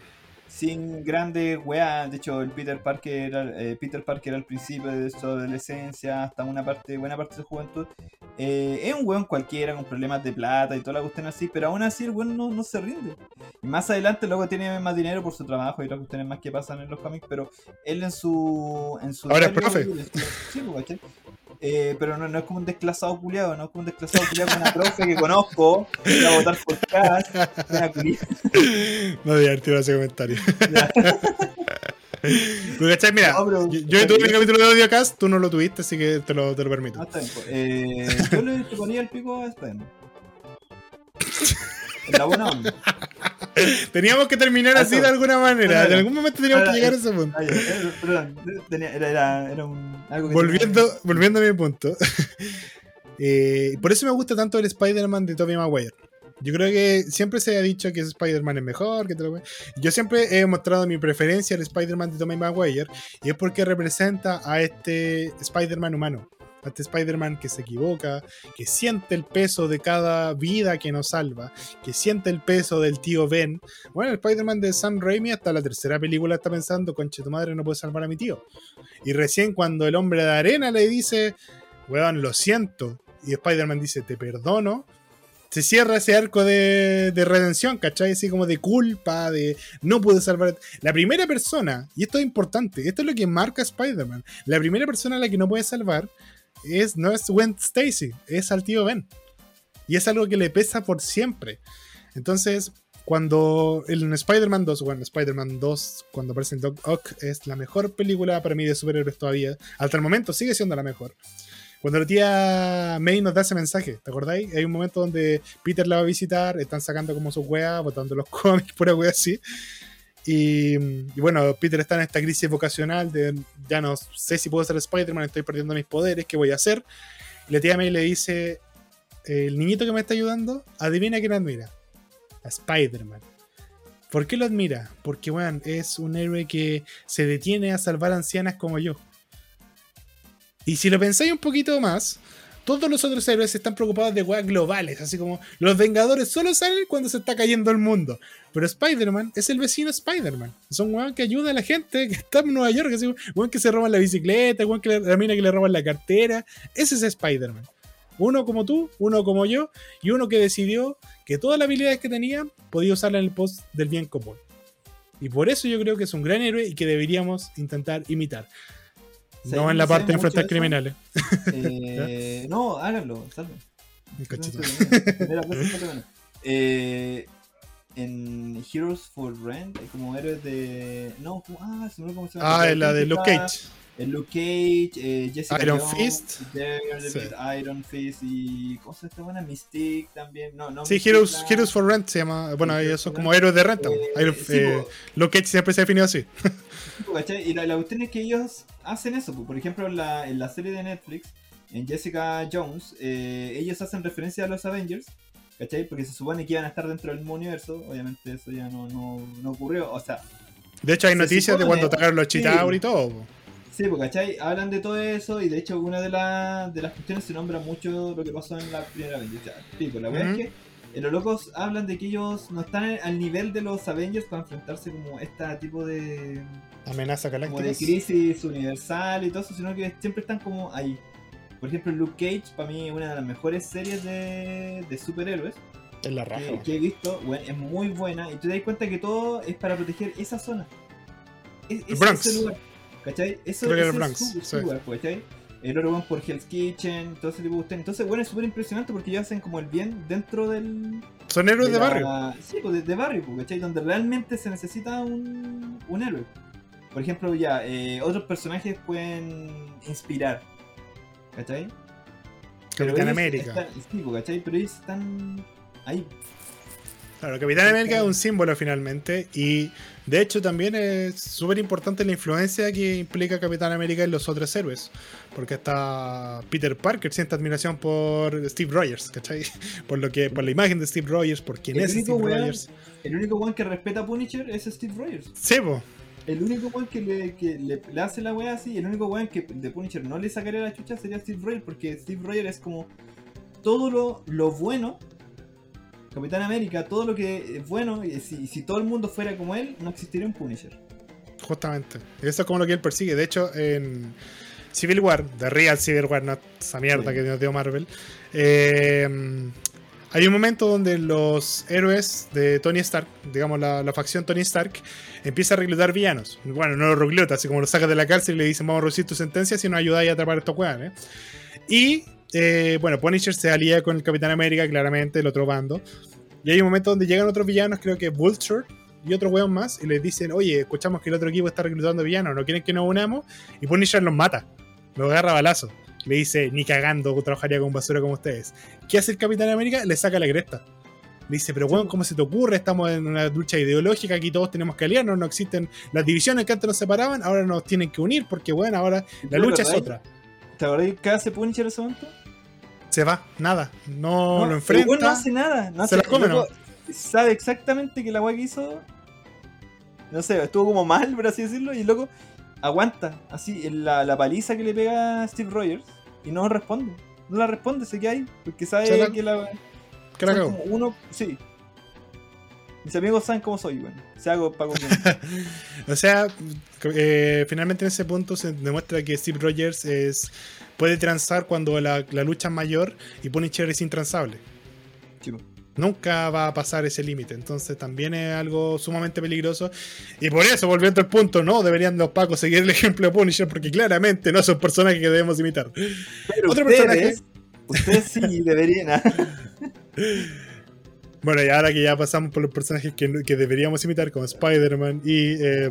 sin grandes weas. De hecho, el Peter Parker era, eh, Peter Parker al principio de su adolescencia, hasta una parte, buena parte de su juventud, eh, es un weón cualquiera con problemas de plata y toda la cuestión así, pero aún así el weón no, no se rinde. Y más adelante luego tiene más dinero por su trabajo y las cuestiones más que pasan en los cómics, pero él en su... En su Ahora es profe. su- Sí, pues. Eh, pero no, no es como un desclasado culiado, no es como un desclasado culiado con una profe que conozco, que va a votar por casa, una culiada. No divertido ese comentario. Mira, No, pero- yo, yo tuve mi capítulo de Audiocast, tú no lo tuviste, así que te lo, te lo No, permito. está bien, pues. Eh, yo le ponía el pico a. En la buena onda. Teníamos que terminar así de alguna manera. En algún momento teníamos que llegar a ese punto. Eh, perdón, tenía- era, era, era un, algo que Volviendo, tenía- volviendo a mi punto. Eh, por eso me gusta tanto el Spider-Man de Tobey Maguire. Yo creo que siempre se ha dicho que Spider-Man es mejor. Que todo lo- Yo siempre he mostrado mi preferencia al Spider-Man de Tobey Maguire. Y es porque representa a este Spider-Man humano. A este Spider-Man que se equivoca, que siente el peso de cada vida que nos salva, que siente el peso del tío Ben. Bueno, el Spider-Man de Sam Raimi hasta la tercera película está pensando, conche tu madre, no puede salvar a mi tío. Y recién cuando el hombre de arena le dice, weón, lo siento, y Spider-Man dice, te perdono, se cierra ese arco de, de redención, ¿cachai? Así como de culpa, de no pude salvar. La primera persona, y esto es importante, esto es lo que marca Spider-Man, la primera persona a la que no puede salvar es, no es Gwen Stacy, es al tío Ben. Y es algo que le pesa por siempre. Entonces, cuando en Spider-Man 2, bueno, Spider-Man 2, cuando aparece el Doc Ock, es la mejor película para mí de superhéroes todavía. Hasta el momento sigue siendo la mejor. Cuando la tía May nos da ese mensaje, ¿te acordáis? Hay un momento donde Peter la va a visitar, están sacando como sus weas, botando los cómics, pura wea así. Y, y bueno, Peter está en esta crisis vocacional de ya no sé si puedo ser Spider-Man, estoy perdiendo mis poderes, ¿qué voy a hacer? Y la tía May le dice, el niñito que me está ayudando, adivina quién admira. A Spider-Man. ¿Por qué lo admira? Porque, weón, es un héroe que se detiene a salvar ancianas como yo. Y si lo pensáis un poquito más, todos los otros héroes están preocupados de weas globales, así como los Vengadores solo salen cuando se está cayendo el mundo. Pero Spider-Man es el vecino Spider-Man. Es un weón que ayuda a la gente que está en Nueva York, así weón que se roban la bicicleta, weón que le, que le roban la cartera. Ese es Spider-Man. Uno como tú, uno como yo, y uno que decidió que todas las habilidades que tenía podía usarlas en el post del bien común. Y por eso yo creo que es un gran héroe y que deberíamos intentar imitar. ¿Sabes No en la parte de enfrentar criminales. Eh, no, háganlo, salve. Un cachito. Primera vez que lo Eh, en Heroes for Rent, hay como héroes de. No, ah, se me cómo se llama. Ah, es la de Luke Cage. El Luke Cage, eh, Jessica Iron Fist. Daredevil, Iron Fist y. ¿Cómo se llama? Mystique también. No, no. Sí, Mystique, Heroes, la- Heroes for Rent se llama. Bueno, Sí, ellos son como héroes de renta. Eh, Iron- sí, eh, po. Luke Cage siempre se ha definido así. ¿cachai? Y la, la cuestión es que ellos hacen eso. pues, Por ejemplo, en la, en la serie de Netflix, en Jessica Jones, eh, ellos hacen referencia a los Avengers. ¿Cachai? Porque se supone que iban a estar dentro del mismo universo. Obviamente eso ya no, no, no ocurrió. O sea, De hecho, hay noticias de cuando atacaron los sí. Chitauri y todo. po. sí, pues, ¿cachai? Hablan de todo eso y de hecho una de, la- de las cuestiones se nombra mucho lo que pasó en la primera Avengers. Ya, pico, la verdad es que eh, los locos hablan de que ellos no están al nivel de los Avengers para enfrentarse como este tipo de, Amenaza como de galáctica. crisis universal y todo eso, sino que siempre están como ahí. Por ejemplo, Luke Cage, para mí, es una de las mejores series de, de superhéroes Es la raja. que, he visto. Bueno, es muy buena y te das cuenta que todo es para proteger esa zona. Es, es- Bronx. ese lugar. ¿Cachai? Eso Creo ese Bronx, es su, sí. lugar, ¿cachai? El oro van por Hell's Kitchen, todo ese tipo de cuestiones. Entonces, bueno, es súper impresionante porque ellos hacen como el bien dentro del, Son héroes de barrio. Sí, pues de, de barrio, pues, ¿cachai? Donde realmente se necesita un, un héroe. Por ejemplo, ya, eh, otros personajes pueden inspirar, ¿cachai? Capitán América. están- sí, pues, ¿cachai? Pero ellos están ahí. Claro, Capitán América es un símbolo finalmente y de hecho también es súper importante la influencia que implica Capitán América en los otros héroes. Porque está Peter Parker siente admiración por Steve Rogers, ¿cachai? Por, lo que, por la imagen de Steve Rogers, por quién El es Steve weón- Rogers. El único one que respeta a Punisher es Steve Rogers. Sí, po. El único one que le, que le, le hace la wea así, el único one que de Punisher no le sacaría la chucha sería Steve Rogers, porque Steve Rogers es como todo lo, lo bueno. Capitán América, todo lo que es bueno, y si, si todo el mundo fuera como él, no existiría un Punisher. Justamente. Eso es como lo que él persigue. De hecho, en Civil War, The Real Civil War, no esa mierda Sí. que nos dio Marvel, eh, hay un momento donde los héroes de Tony Stark, digamos la, facción Tony Stark, empieza a reclutar villanos. Bueno, no los recluta, así como los saca de la cárcel y le dicen vamos a reducir tu sentencia si nos ayudáis a atrapar a estos weones. Y eh, bueno, Punisher se alía con el Capitán América, claramente, el otro bando. Y hay un momento donde llegan otros villanos, creo que Vulture y otro weón más, y les dicen, oye, escuchamos que el otro equipo está reclutando villanos, ¿no quieren que nos unamos? Y Punisher los mata, los agarra a balazo. Le dice, ni cagando trabajaría con basura como ustedes. ¿Qué hace el Capitán América? Le saca la cresta. Le dice, pero weón, ¿cómo se te ocurre? Estamos en una lucha ideológica, aquí todos tenemos que aliarnos, no existen las divisiones que antes nos separaban, ahora nos tienen que unir, porque bueno, ahora la lucha es otra. ¿Te acordás qué hace Punisher en ese momento? Se va, nada, no, lo enfrenta. no hace nada. No se hace, la come, loco Sabe exactamente que la weá que hizo. No sé, estuvo como mal, por así decirlo. Y loco aguanta así la, la paliza que le pega a Steve Rogers. Y no responde. No la responde, se queda ahí. Porque sabe la- que la. Como uno. Sí. Mis amigos saben cómo soy, bueno. Se hago para O sea, eh, finalmente en ese punto se demuestra que Steve Rogers es, puede transar cuando la, la lucha es mayor y Punisher es intransable. Chico. Nunca va a pasar ese límite, entonces también es algo sumamente peligroso. Y por eso, volviendo al punto, no deberían los pacos seguir el ejemplo de Punisher, porque claramente no son personajes que debemos imitar. Pero Otro ustedes, personaje. Ustedes sí deberían. ¿ah? Bueno, y ahora que ya pasamos por los personajes que, que deberíamos imitar, como Spider-Man y eh,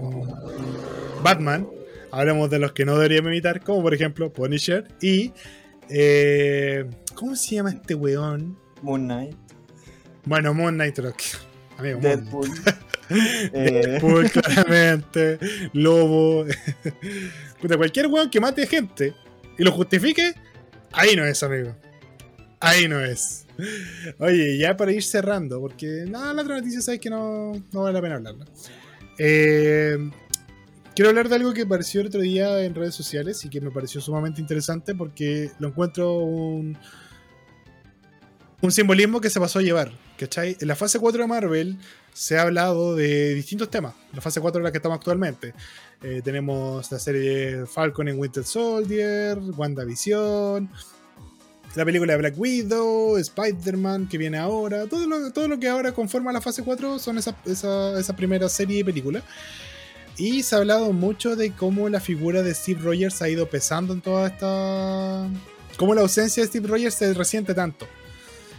Batman, hablamos de los que no deberíamos imitar, como por ejemplo Punisher y. eh, ¿Cómo se llama este weón? Moon Knight, Bueno, Moon Knight Rock. Amigo. Deadpool. eh, Deadpool, claramente. Lobo. Puta, cualquier weón que mate gente y lo justifique, ahí no es, amigo. Ahí no es. Oye, ya para ir cerrando, porque nada, la otra noticia sabes que no, no vale la pena hablarla. Eh, quiero hablar de algo que apareció el otro día en redes sociales y que me pareció sumamente interesante porque lo encuentro un, un simbolismo que se pasó a llevar. ¿cachai? En la fase 4 de Marvel se ha hablado de distintos temas. La fase 4 es la que estamos actualmente. Eh, tenemos la serie Falcon en Winter Soldier, WandaVision, la película de Black Widow, Spider-Man que viene ahora, todo lo, que ahora conforma la fase 4 son esa, esa, esa primera serie de películas. Y se ha hablado mucho de cómo la figura de Steve Rogers ha ido pesando en toda esta... Cómo la ausencia de Steve Rogers se resiente tanto.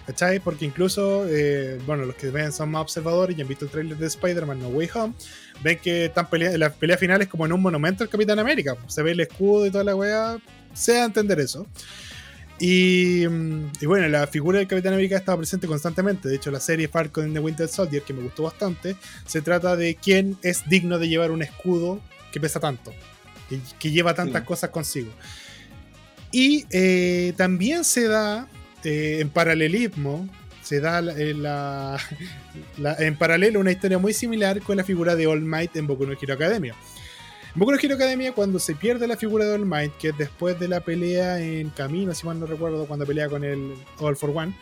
¿Cachai? Porque incluso, eh, bueno, los que ven son más observadores y han visto el trailer de Spider-Man No Way Home, ven que están pelea la pelea final es como en un monumento al Capitán América. Se ve el escudo y toda la weá. Se da a entender eso. Y, mm, y, bueno, la figura del Capitán América ha estado presente constantemente. De hecho, la serie Falcon and the Winter Soldier, que me gustó bastante, se trata de quién es digno de llevar un escudo que pesa tanto, que, que lleva tantas sí. cosas consigo. Y eh, también se da eh, en paralelismo, se da la, en paralelo una historia muy similar con la figura de All Might en Boku no Hero Academia. En Boku no Hero Academia, cuando se pierde la figura de All Might, que es después de la pelea en Camino, si mal no recuerdo, cuando pelea con el All for One,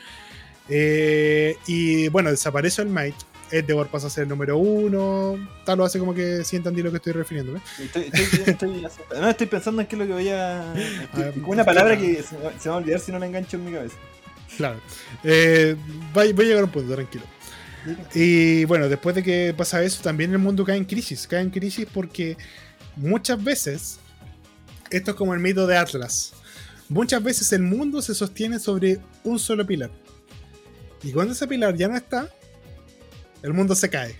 eh, y bueno, desaparece All Might, Endeavor pasa a ser el número uno, tal lo hace como que sí entendí lo que estoy refiriéndome. Estoy, estoy, estoy, no, estoy pensando en qué es lo que voy a. Estoy, una palabra que se, se, va a olvidar si no la engancho en mi cabeza. Claro. Eh, voy, voy, a llegar a un punto, tranquilo. Y bueno, después de que pasa eso, también el mundo cae en crisis. Cae en crisis porque muchas veces, esto es como el mito de Atlas, muchas veces el mundo se sostiene sobre un solo pilar. Y cuando ese pilar ya no está, el mundo se cae.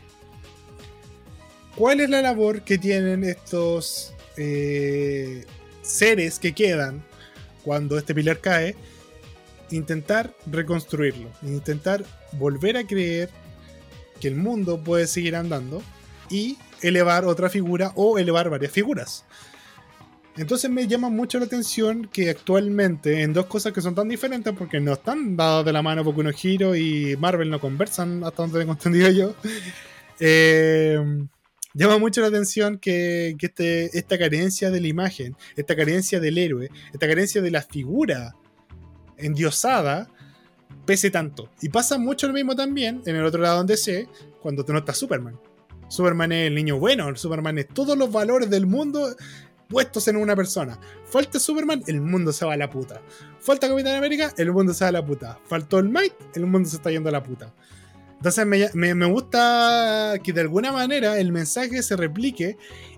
¿Cuál es la labor que tienen estos eh, seres que quedan cuando este pilar cae? Intentar reconstruirlo, intentar volver a creer que el mundo puede seguir andando y elevar otra figura o elevar varias figuras. Entonces me llama mucho la atención que actualmente en dos cosas que son tan diferentes porque no están dados de la mano Boku no Hero y Marvel no conversan hasta donde tengo entendido yo. Eh, llama mucho la atención que, que este, esta carencia de la imagen, esta carencia del héroe, esta carencia de la figura endiosada pese tanto. Y pasa mucho lo mismo también en el otro lado donde sé cuando tú no Superman. Superman es el niño bueno, Superman es todos los valores del mundo puestos en una persona. Falta Superman, el mundo se va a la puta. Falta Capitán América, el mundo se va a la puta. Faltó el Mike, el mundo se está yendo a la puta. Entonces me, me, me gusta que de alguna manera el mensaje se replique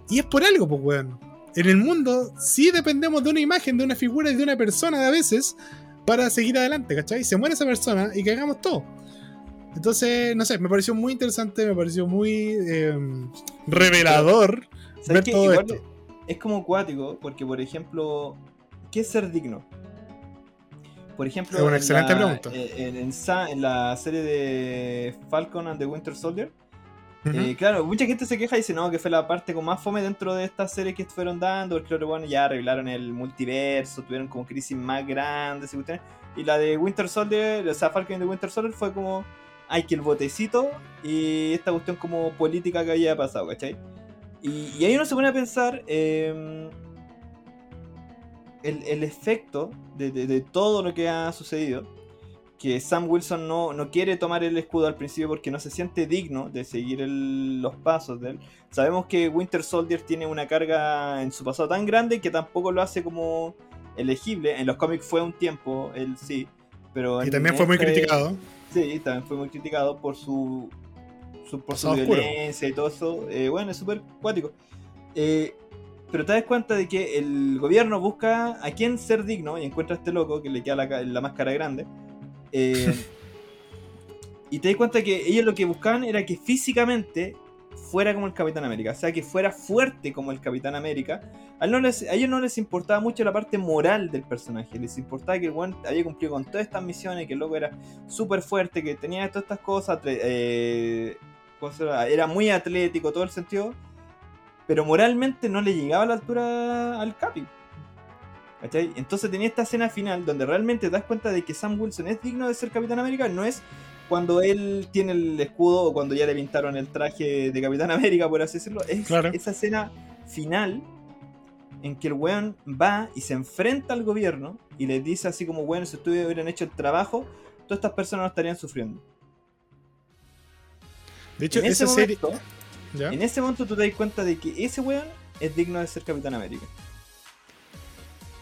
y es por algo, pues, weón. En el mundo sí dependemos de una imagen, de una figura y de una persona a veces para seguir adelante, ¿cachai? Se muere esa persona y que hagamos todo. Entonces, no sé, me pareció muy interesante, me pareció muy eh, revelador ver todo esto es como cuático, porque por ejemplo, ¿qué es ser digno? Por ejemplo, es una excelente la, pregunta. En, en, en, la serie de Falcon and the Winter Soldier, uh -huh. eh, claro, mucha gente se queja y dice no, que fue la parte con más fome dentro de estas series que fueron dando, porque claro, bueno, ya arreglaron el multiverso, tuvieron como crisis más grandes. Y la de Winter Soldier, o sea, Falcon and the Winter Soldier fue como, hay que el botecito y esta cuestión como política que había pasado, ¿cachai? Y, y, ahí uno se pone a pensar eh, el, el, efecto de, de, de, todo lo que ha sucedido. Que Sam Wilson no, no, quiere tomar el escudo al principio porque no se siente digno de seguir el, los pasos de él. Sabemos que Winter Soldier tiene una carga en su pasado tan grande que tampoco lo hace como elegible. En los cómics fue un tiempo, él sí. Pero y también fue este, muy criticado. Sí, también fue muy criticado por su su, por su violencia y todo eso, eh, bueno, es súper cuático. Eh, pero te das cuenta de que el gobierno busca a quién ser digno y encuentra a este loco que le queda la, la máscara grande. Eh, y te das cuenta que ellos lo que buscaban era que físicamente fuera como el Capitán América, o sea, que fuera fuerte como el Capitán América. A, no les, a ellos no les importaba mucho la parte moral del personaje, les importaba que el buen había cumplido con todas estas misiones, que el loco era súper fuerte, que tenía todas estas cosas, eh, era muy atlético, todo el sentido, pero moralmente no le llegaba a la altura al Capi. ¿Cachai? Entonces tenía esta escena final donde realmente te das cuenta de que Sam Wilson es digno de ser Capitán América, no es cuando él tiene el escudo o cuando ya le pintaron el traje de Capitán América, por así decirlo, es claro. esa escena final en que el weón va y se enfrenta al gobierno y le dice así como, bueno, si ustedes hubieran hecho el trabajo, todas estas personas no estarían sufriendo. De hecho, en esa ese serie. Momento, en ese momento tú te das cuenta de que ese weón es digno de ser Capitán América.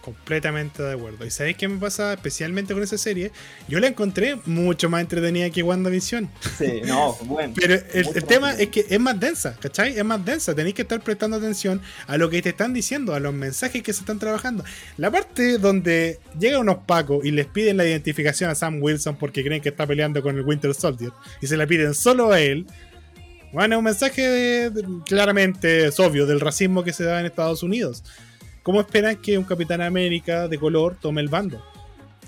Completamente de acuerdo. ¿Y sabéis qué me pasa especialmente con esa serie? Yo la encontré mucho más entretenida que WandaVision. Sí, no, bueno. Pero el, el tema es que es más densa, ¿cachai? Es más densa. Tenéis que estar prestando atención a lo que te están diciendo, a los mensajes que se están trabajando. La parte donde llegan unos pacos y les piden la identificación a Sam Wilson porque creen que está peleando con el Winter Soldier y se la piden solo a él. Bueno, es un mensaje de- de- claramente es obvio del racismo que se da en Estados Unidos. ¿Cómo esperan que un Capitán América de color tome el bando?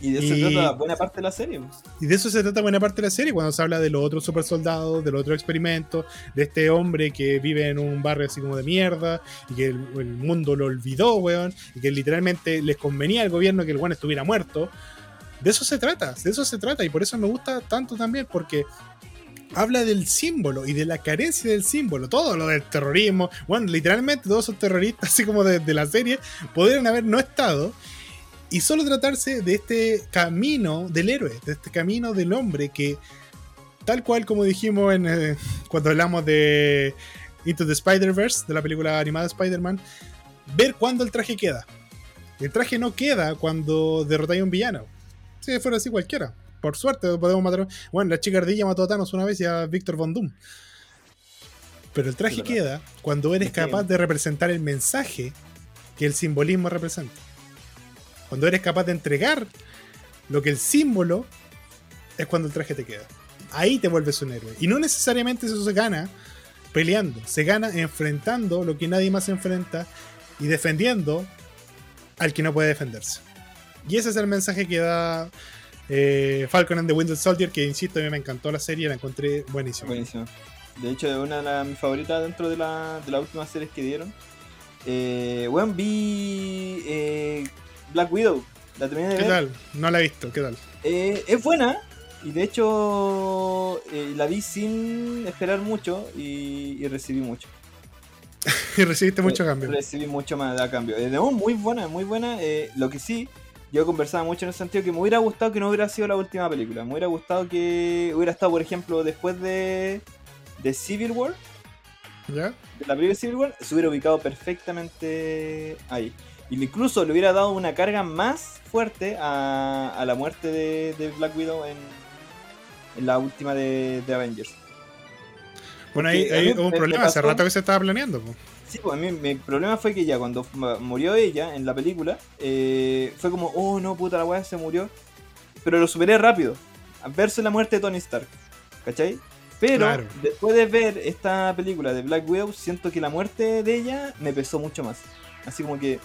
Y de eso y- se trata buena parte de la serie. pues. Y de eso se trata buena parte de la serie, cuando se habla de los otros super soldados, de los otros experimentos, de este hombre que vive en un barrio así como de mierda, y que el, el mundo lo olvidó, weón, y que literalmente les convenía al gobierno que el weón estuviera muerto. De eso se trata, de eso se trata, y por eso me gusta tanto también, porque habla del símbolo y de la carencia del símbolo, todo lo del terrorismo, bueno, literalmente todos esos terroristas, así como de, la serie, podrían haber no estado, y solo tratarse de este camino del héroe, de este camino del hombre que, tal cual como dijimos en, eh, cuando hablamos de Into the Spider-Verse, de la película animada Spider-Man, ver cuándo el traje queda. El traje no queda cuando derrotáis a un villano. Si fuera así cualquiera. Por suerte podemos matar. Bueno, la chica ardilla mató a Thanos una vez y a Victor Von Doom. Pero el traje Sí, queda cuando eres capaz de representar el mensaje que el simbolismo representa. Cuando eres capaz de entregar lo que el símbolo es cuando el traje te queda. Ahí te vuelves un héroe. Y no necesariamente eso se gana peleando. Se gana enfrentando lo que nadie más enfrenta y defendiendo al que no puede defenderse. Y ese es el mensaje que da eh, Falcon and the Winter Soldier, que insisto, a mí me encantó la serie, la encontré buenísima. Buenísimo. De hecho, es una de las mis favoritas dentro de, la, de las últimas series que dieron. Eh, bueno, vi eh, Black Widow. La terminé de ¿Qué ver. tal? No la he visto, ¿qué tal? Eh, es buena. Y de hecho, la vi sin esperar mucho y, y recibí mucho. Y recibiste mucho cambio. Recibí mucho más a cambio. No, muy buena, muy buena. Lo que sí, yo conversaba mucho en el sentido que me hubiera gustado que no hubiera sido la última película. Me hubiera gustado que hubiera estado, por ejemplo, después de, de Civil War, ¿Ya? de la película Civil War, se hubiera ubicado perfectamente ahí. Y incluso le hubiera dado una carga más fuerte a, a la muerte de, de Black Widow en, en la última de, de Avengers. Bueno, ahí, Porque hubo un problema, hace rato que se estaba planeando. po. Sí, pues a mí mi problema fue que ya cuando murió ella en la película, eh, fue como, oh no, puta la weá se murió. Pero lo superé rápido. Versus la muerte de Tony Stark. ¿Cachai? Pero Claro. después de ver esta película de Black Widow, siento que la muerte de ella me pesó mucho más. Así como que.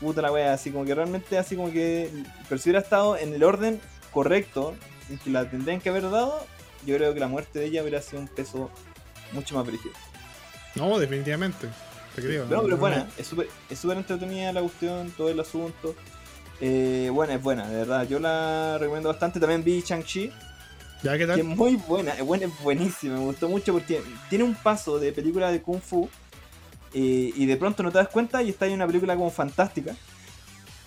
Puta la wea, así como que realmente, así como que. Pero si hubiera estado en el orden correcto, en que la tendrían que haber dado, yo creo que la muerte de ella hubiera sido un peso mucho más brígido. No, definitivamente. Te creo. No, pero es buena, es súper es súper entretenida la cuestión, todo el asunto. Eh, buena, es buena, de verdad. Yo la recomiendo bastante. También vi Shang-Chi, ¿Ya qué que es tal? muy buena, es buena, es buenísima. Me gustó mucho porque tiene un paso de película de Kung Fu eh, y de pronto no te das cuenta y está en una película como fantástica.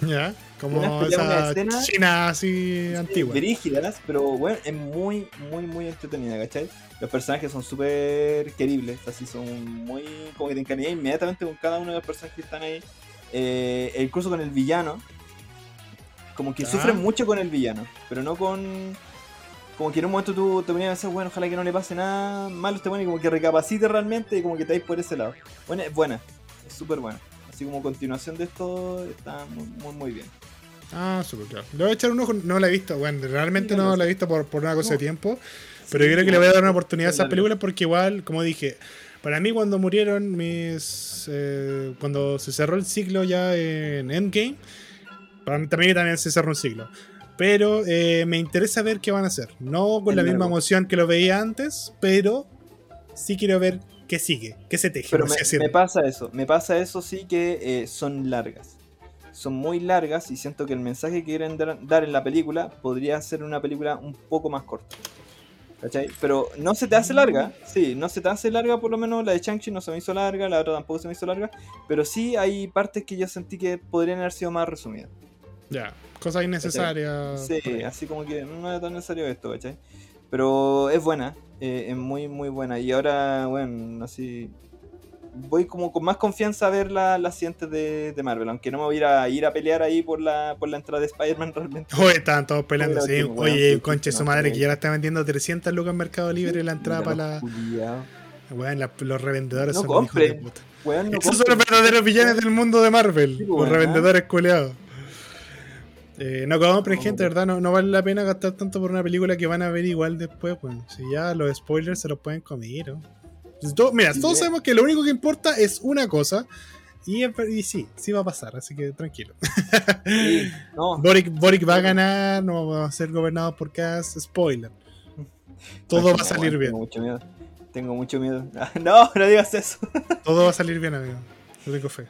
Ya, como esa China así antigua. Brígidas, pero bueno, es muy, muy, muy entretenida, ¿cachai? Los personajes son súper queribles, así son muy. como que te encariñas inmediatamente con cada uno de los personajes que están ahí. Eh, el incluso con el villano, como que Ya. sufren mucho con el villano, pero no con. Como que en un momento tú te ponías a pensar, bueno, ojalá que no le pase nada malo este bueno y como que recapacite realmente y como que te vais por ese lado. Bueno, es buena, es súper buena. Así como continuación de esto, está muy, muy, muy bien. Ah, súper claro. Le voy a echar un ojo, no la he visto. Bueno, realmente no la he visto por, por una cosa de tiempo. Pero Sí, yo creo que le voy a dar una oportunidad a esas películas porque igual, como dije, para mí cuando murieron mis... eh, cuando se cerró el ciclo ya en Endgame, para mí también, también se cerró un ciclo. Pero eh, me interesa ver qué van a hacer. No con Es la misma emoción que lo veía antes, pero sí quiero ver qué sigue, qué se teje. Pero me pasa eso, me pasa eso sí que eh, son largas. Son muy largas y siento que el mensaje que quieren dar, en la película podría ser una película un poco más corta. ¿Cachai? Pero no se te hace larga, sí, no se te hace larga por lo menos, la de Shang-Chi no se me hizo larga, la otra tampoco se me hizo larga, pero sí hay partes que yo sentí que podrían haber sido más resumidas. Ya, cosas innecesarias. Sí, así como que no era tan necesario esto, ¿cachai? Pero es buena, eh, es muy, muy buena. Y ahora, bueno, así. Voy como con más confianza a ver la- las siguientes de, de Marvel, aunque no me voy a ir a, ir a pelear ahí por la, por la entrada de Spider-Man realmente. Oye, estaban todos peleando. Oye, sí. Oye, qué conche su no, madre, sí. que ya la está vendiendo 300 lucas en Mercado Libre la entrada para la. la- los revendedores No son hijos de compren. puta. Weón, no Esos son los verdaderos villanos del mundo de Marvel. Sí, los revendedores culeados. Eh, no compren, gente. ¿verdad? No, no vale la pena gastar tanto por una película que van a ver igual después, weón. Si ya los spoilers se los pueden comer, ¿no? Todo- mira, todos sabemos que lo único que importa es una cosa. Y, y sí, sí va a pasar, así que tranquilo. Sí, no, Boric, Boric va a ganar, no va a ser gobernado por Cass, spoiler. Todo va a salir bien. Tengo mucho miedo. Tengo mucho miedo. No, no digas eso. Todo va a salir bien, amigo. Lo tengo fe.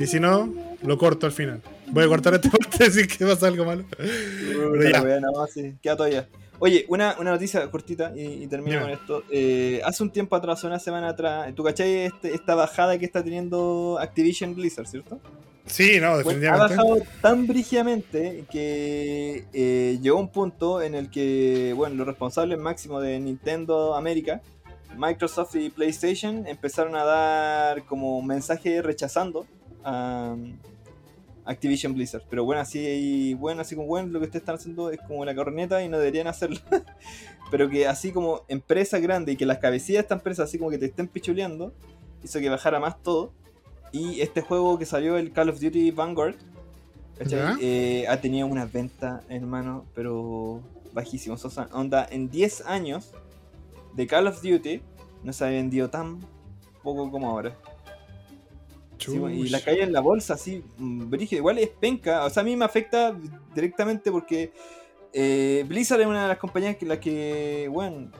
Y si no, lo corto al final. Voy a cortar esta parte así que pasa algo malo. Pero ya. ya. no, sí, queda todavía. Oye, una, una noticia cortita y, y termino con esto. Eh, hace un tiempo atrás, una semana atrás, ¿tú cachai este- esta bajada que está teniendo Activision Blizzard, cierto? Sí, no, Bueno, ha definitivamente. bajado tan brígidamente que eh, llegó un punto en el que, bueno, los responsables máximos de Nintendo América, Microsoft y PlayStation empezaron a dar como mensaje rechazando a um, Activision Blizzard. Pero bueno, así, bueno, así como bueno, lo que ustedes están haciendo es como la corneta y no deberían hacerlo. Pero que así como empresa grande y que las cabecillas de esta empresa así como que te estén pichuleando, hizo que bajara más todo. Y este juego que salió, el Call of Duty Vanguard. Eh, ha tenido unas ventas, hermano, pero bajísimas. O sea, onda, en 10 años de Call of Duty no se ha vendido tan poco como ahora. Sí, y la calle en la bolsa, así, mm, brígido. Igual es penca. O sea, a mí me afecta directamente porque eh, Blizzard es una de las compañías que la que, bueno,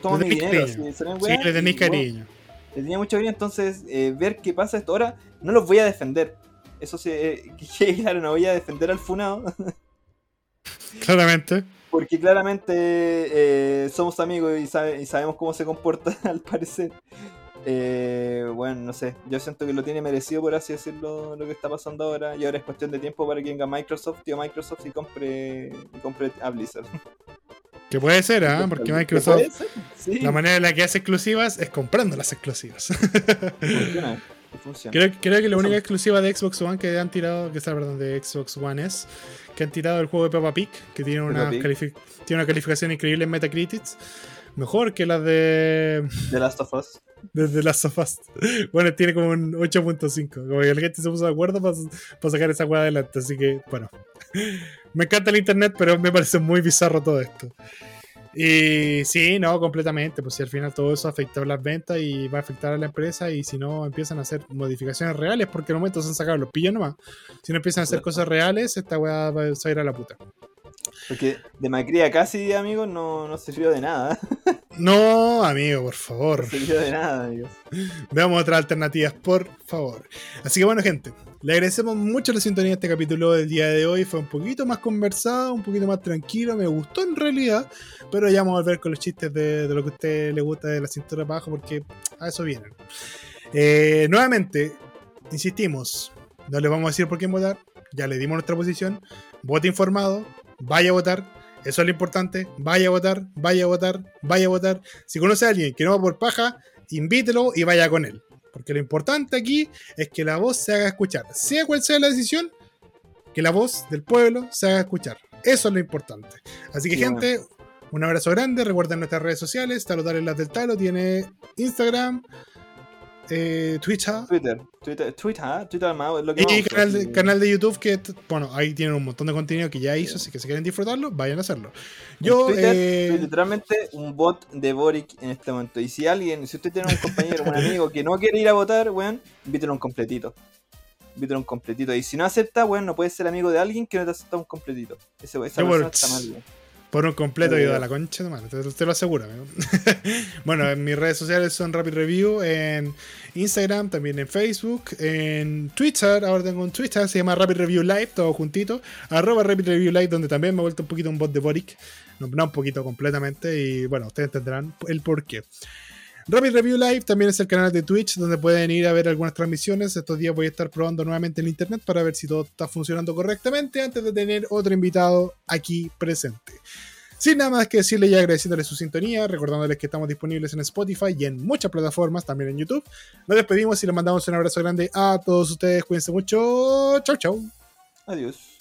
toma mi dinero. cariño. así, Sí, le tenéis y, bueno, cariño. le tenía mucho cariño, entonces eh, ver qué pasa esto ahora, no los voy a defender. Eso se, eh, que claro, no voy a defender al Funado, Claramente. porque claramente eh, somos amigos y, sabe- y sabemos cómo se comporta al parecer. Eh, bueno, no sé, yo siento que lo tiene merecido por así decirlo lo que está pasando ahora y ahora es cuestión de tiempo para que venga Microsoft, tío Microsoft y compre, y compre a Blizzard. Que puede ser, ¿ah? Porque ¿Qué Microsoft? Sí, la manera en la que hace exclusivas es comprando las exclusivas. funciona, funciona. creo, creo que la única exclusiva de Xbox One que han tirado, que está, perdón, de Xbox One es que han tirado el juego de Peppa Pig, que tiene una, Pig. tiene una calificación increíble en Metacritic. Mejor que la de The Last of Us. desde las sofás. Bueno, tiene como un 8.5. Como que la gente se puso de acuerdo para, sacar esa hueá adelante. Así que, bueno. Me encanta el internet, pero me parece muy bizarro todo esto. Y sí, no, completamente. Pues si al final todo eso afecta a las ventas y va a afectar a la empresa. Y si no empiezan a hacer modificaciones reales, porque en el momento se han sacado los pillos nomás. Si no empiezan a hacer cosas reales, esta weá va a ir a la puta. Porque de Macri a casi, amigos, no, no sirvió de nada. No, amigo, por favor. No sirvió de nada, amigos. Veamos otras alternativas, por favor. Así que bueno, gente, le agradecemos mucho la sintonía de este capítulo del día de hoy. Fue un poquito más conversado, un poquito más tranquilo. Me gustó en realidad, pero ya vamos a volver con los chistes de, de lo que a usted le gusta de la cintura para abajo, porque a eso vienen. Eh, nuevamente, insistimos, no le vamos a decir por quién votar. Ya le dimos nuestra posición. Vote informado, vaya a votar. Eso es lo importante. Vaya a votar, vaya a votar, vaya a votar. Si conoce a alguien que no va por paja, invítelo y vaya con él. Porque lo importante aquí es que la voz se haga escuchar. Sea cual sea la decisión, que la voz del pueblo se haga escuchar. Eso es lo importante. Así que, gente, un abrazo grande. Recuerden nuestras redes sociales. Talo Dale las del Talo tiene Instagram, eh, Twitter. Twitter, Twitter, Twitter, ¿ah? Twitter más, es lo que Y más canal de, canal de YouTube que, bueno, ahí tienen un montón de contenido que ya hizo, así que si quieren disfrutarlo, vayan a hacerlo. Yo, Twitter, eh, soy literalmente un bot de Boric en este momento. Y si alguien, si usted tiene un compañero, un amigo que no quiere ir a votar, weón, invítelo un completito. Invítelo un completito. Y si no acepta, weón, no puedes ser amigo de alguien que no te acepta un completito. Ese, esa persona está mal, weón. Por un completo y de la concha madre, te, te lo aseguro, amigo. bueno, en mis redes sociales son Rapid Review, en Instagram, también en Facebook, en Twitter, ahora tengo un Twitter, se llama Rapid Review Live, todo juntito, arroba Rapid Review Live, donde también me he vuelto un poquito un bot de Boric, no, no un poquito completamente, y bueno, ustedes entenderán el por qué. Rapid Review Live también es el canal de Twitch donde pueden ir a ver algunas transmisiones. Estos días voy a estar probando nuevamente el internet para ver si todo está funcionando correctamente antes de tener otro invitado aquí presente. Sin nada más que decirles y agradeciéndoles su sintonía, recordándoles que estamos disponibles en Spotify y en muchas plataformas, también en YouTube. Nos despedimos y les mandamos un abrazo grande a todos ustedes. Cuídense mucho. Chau, chau. Adiós.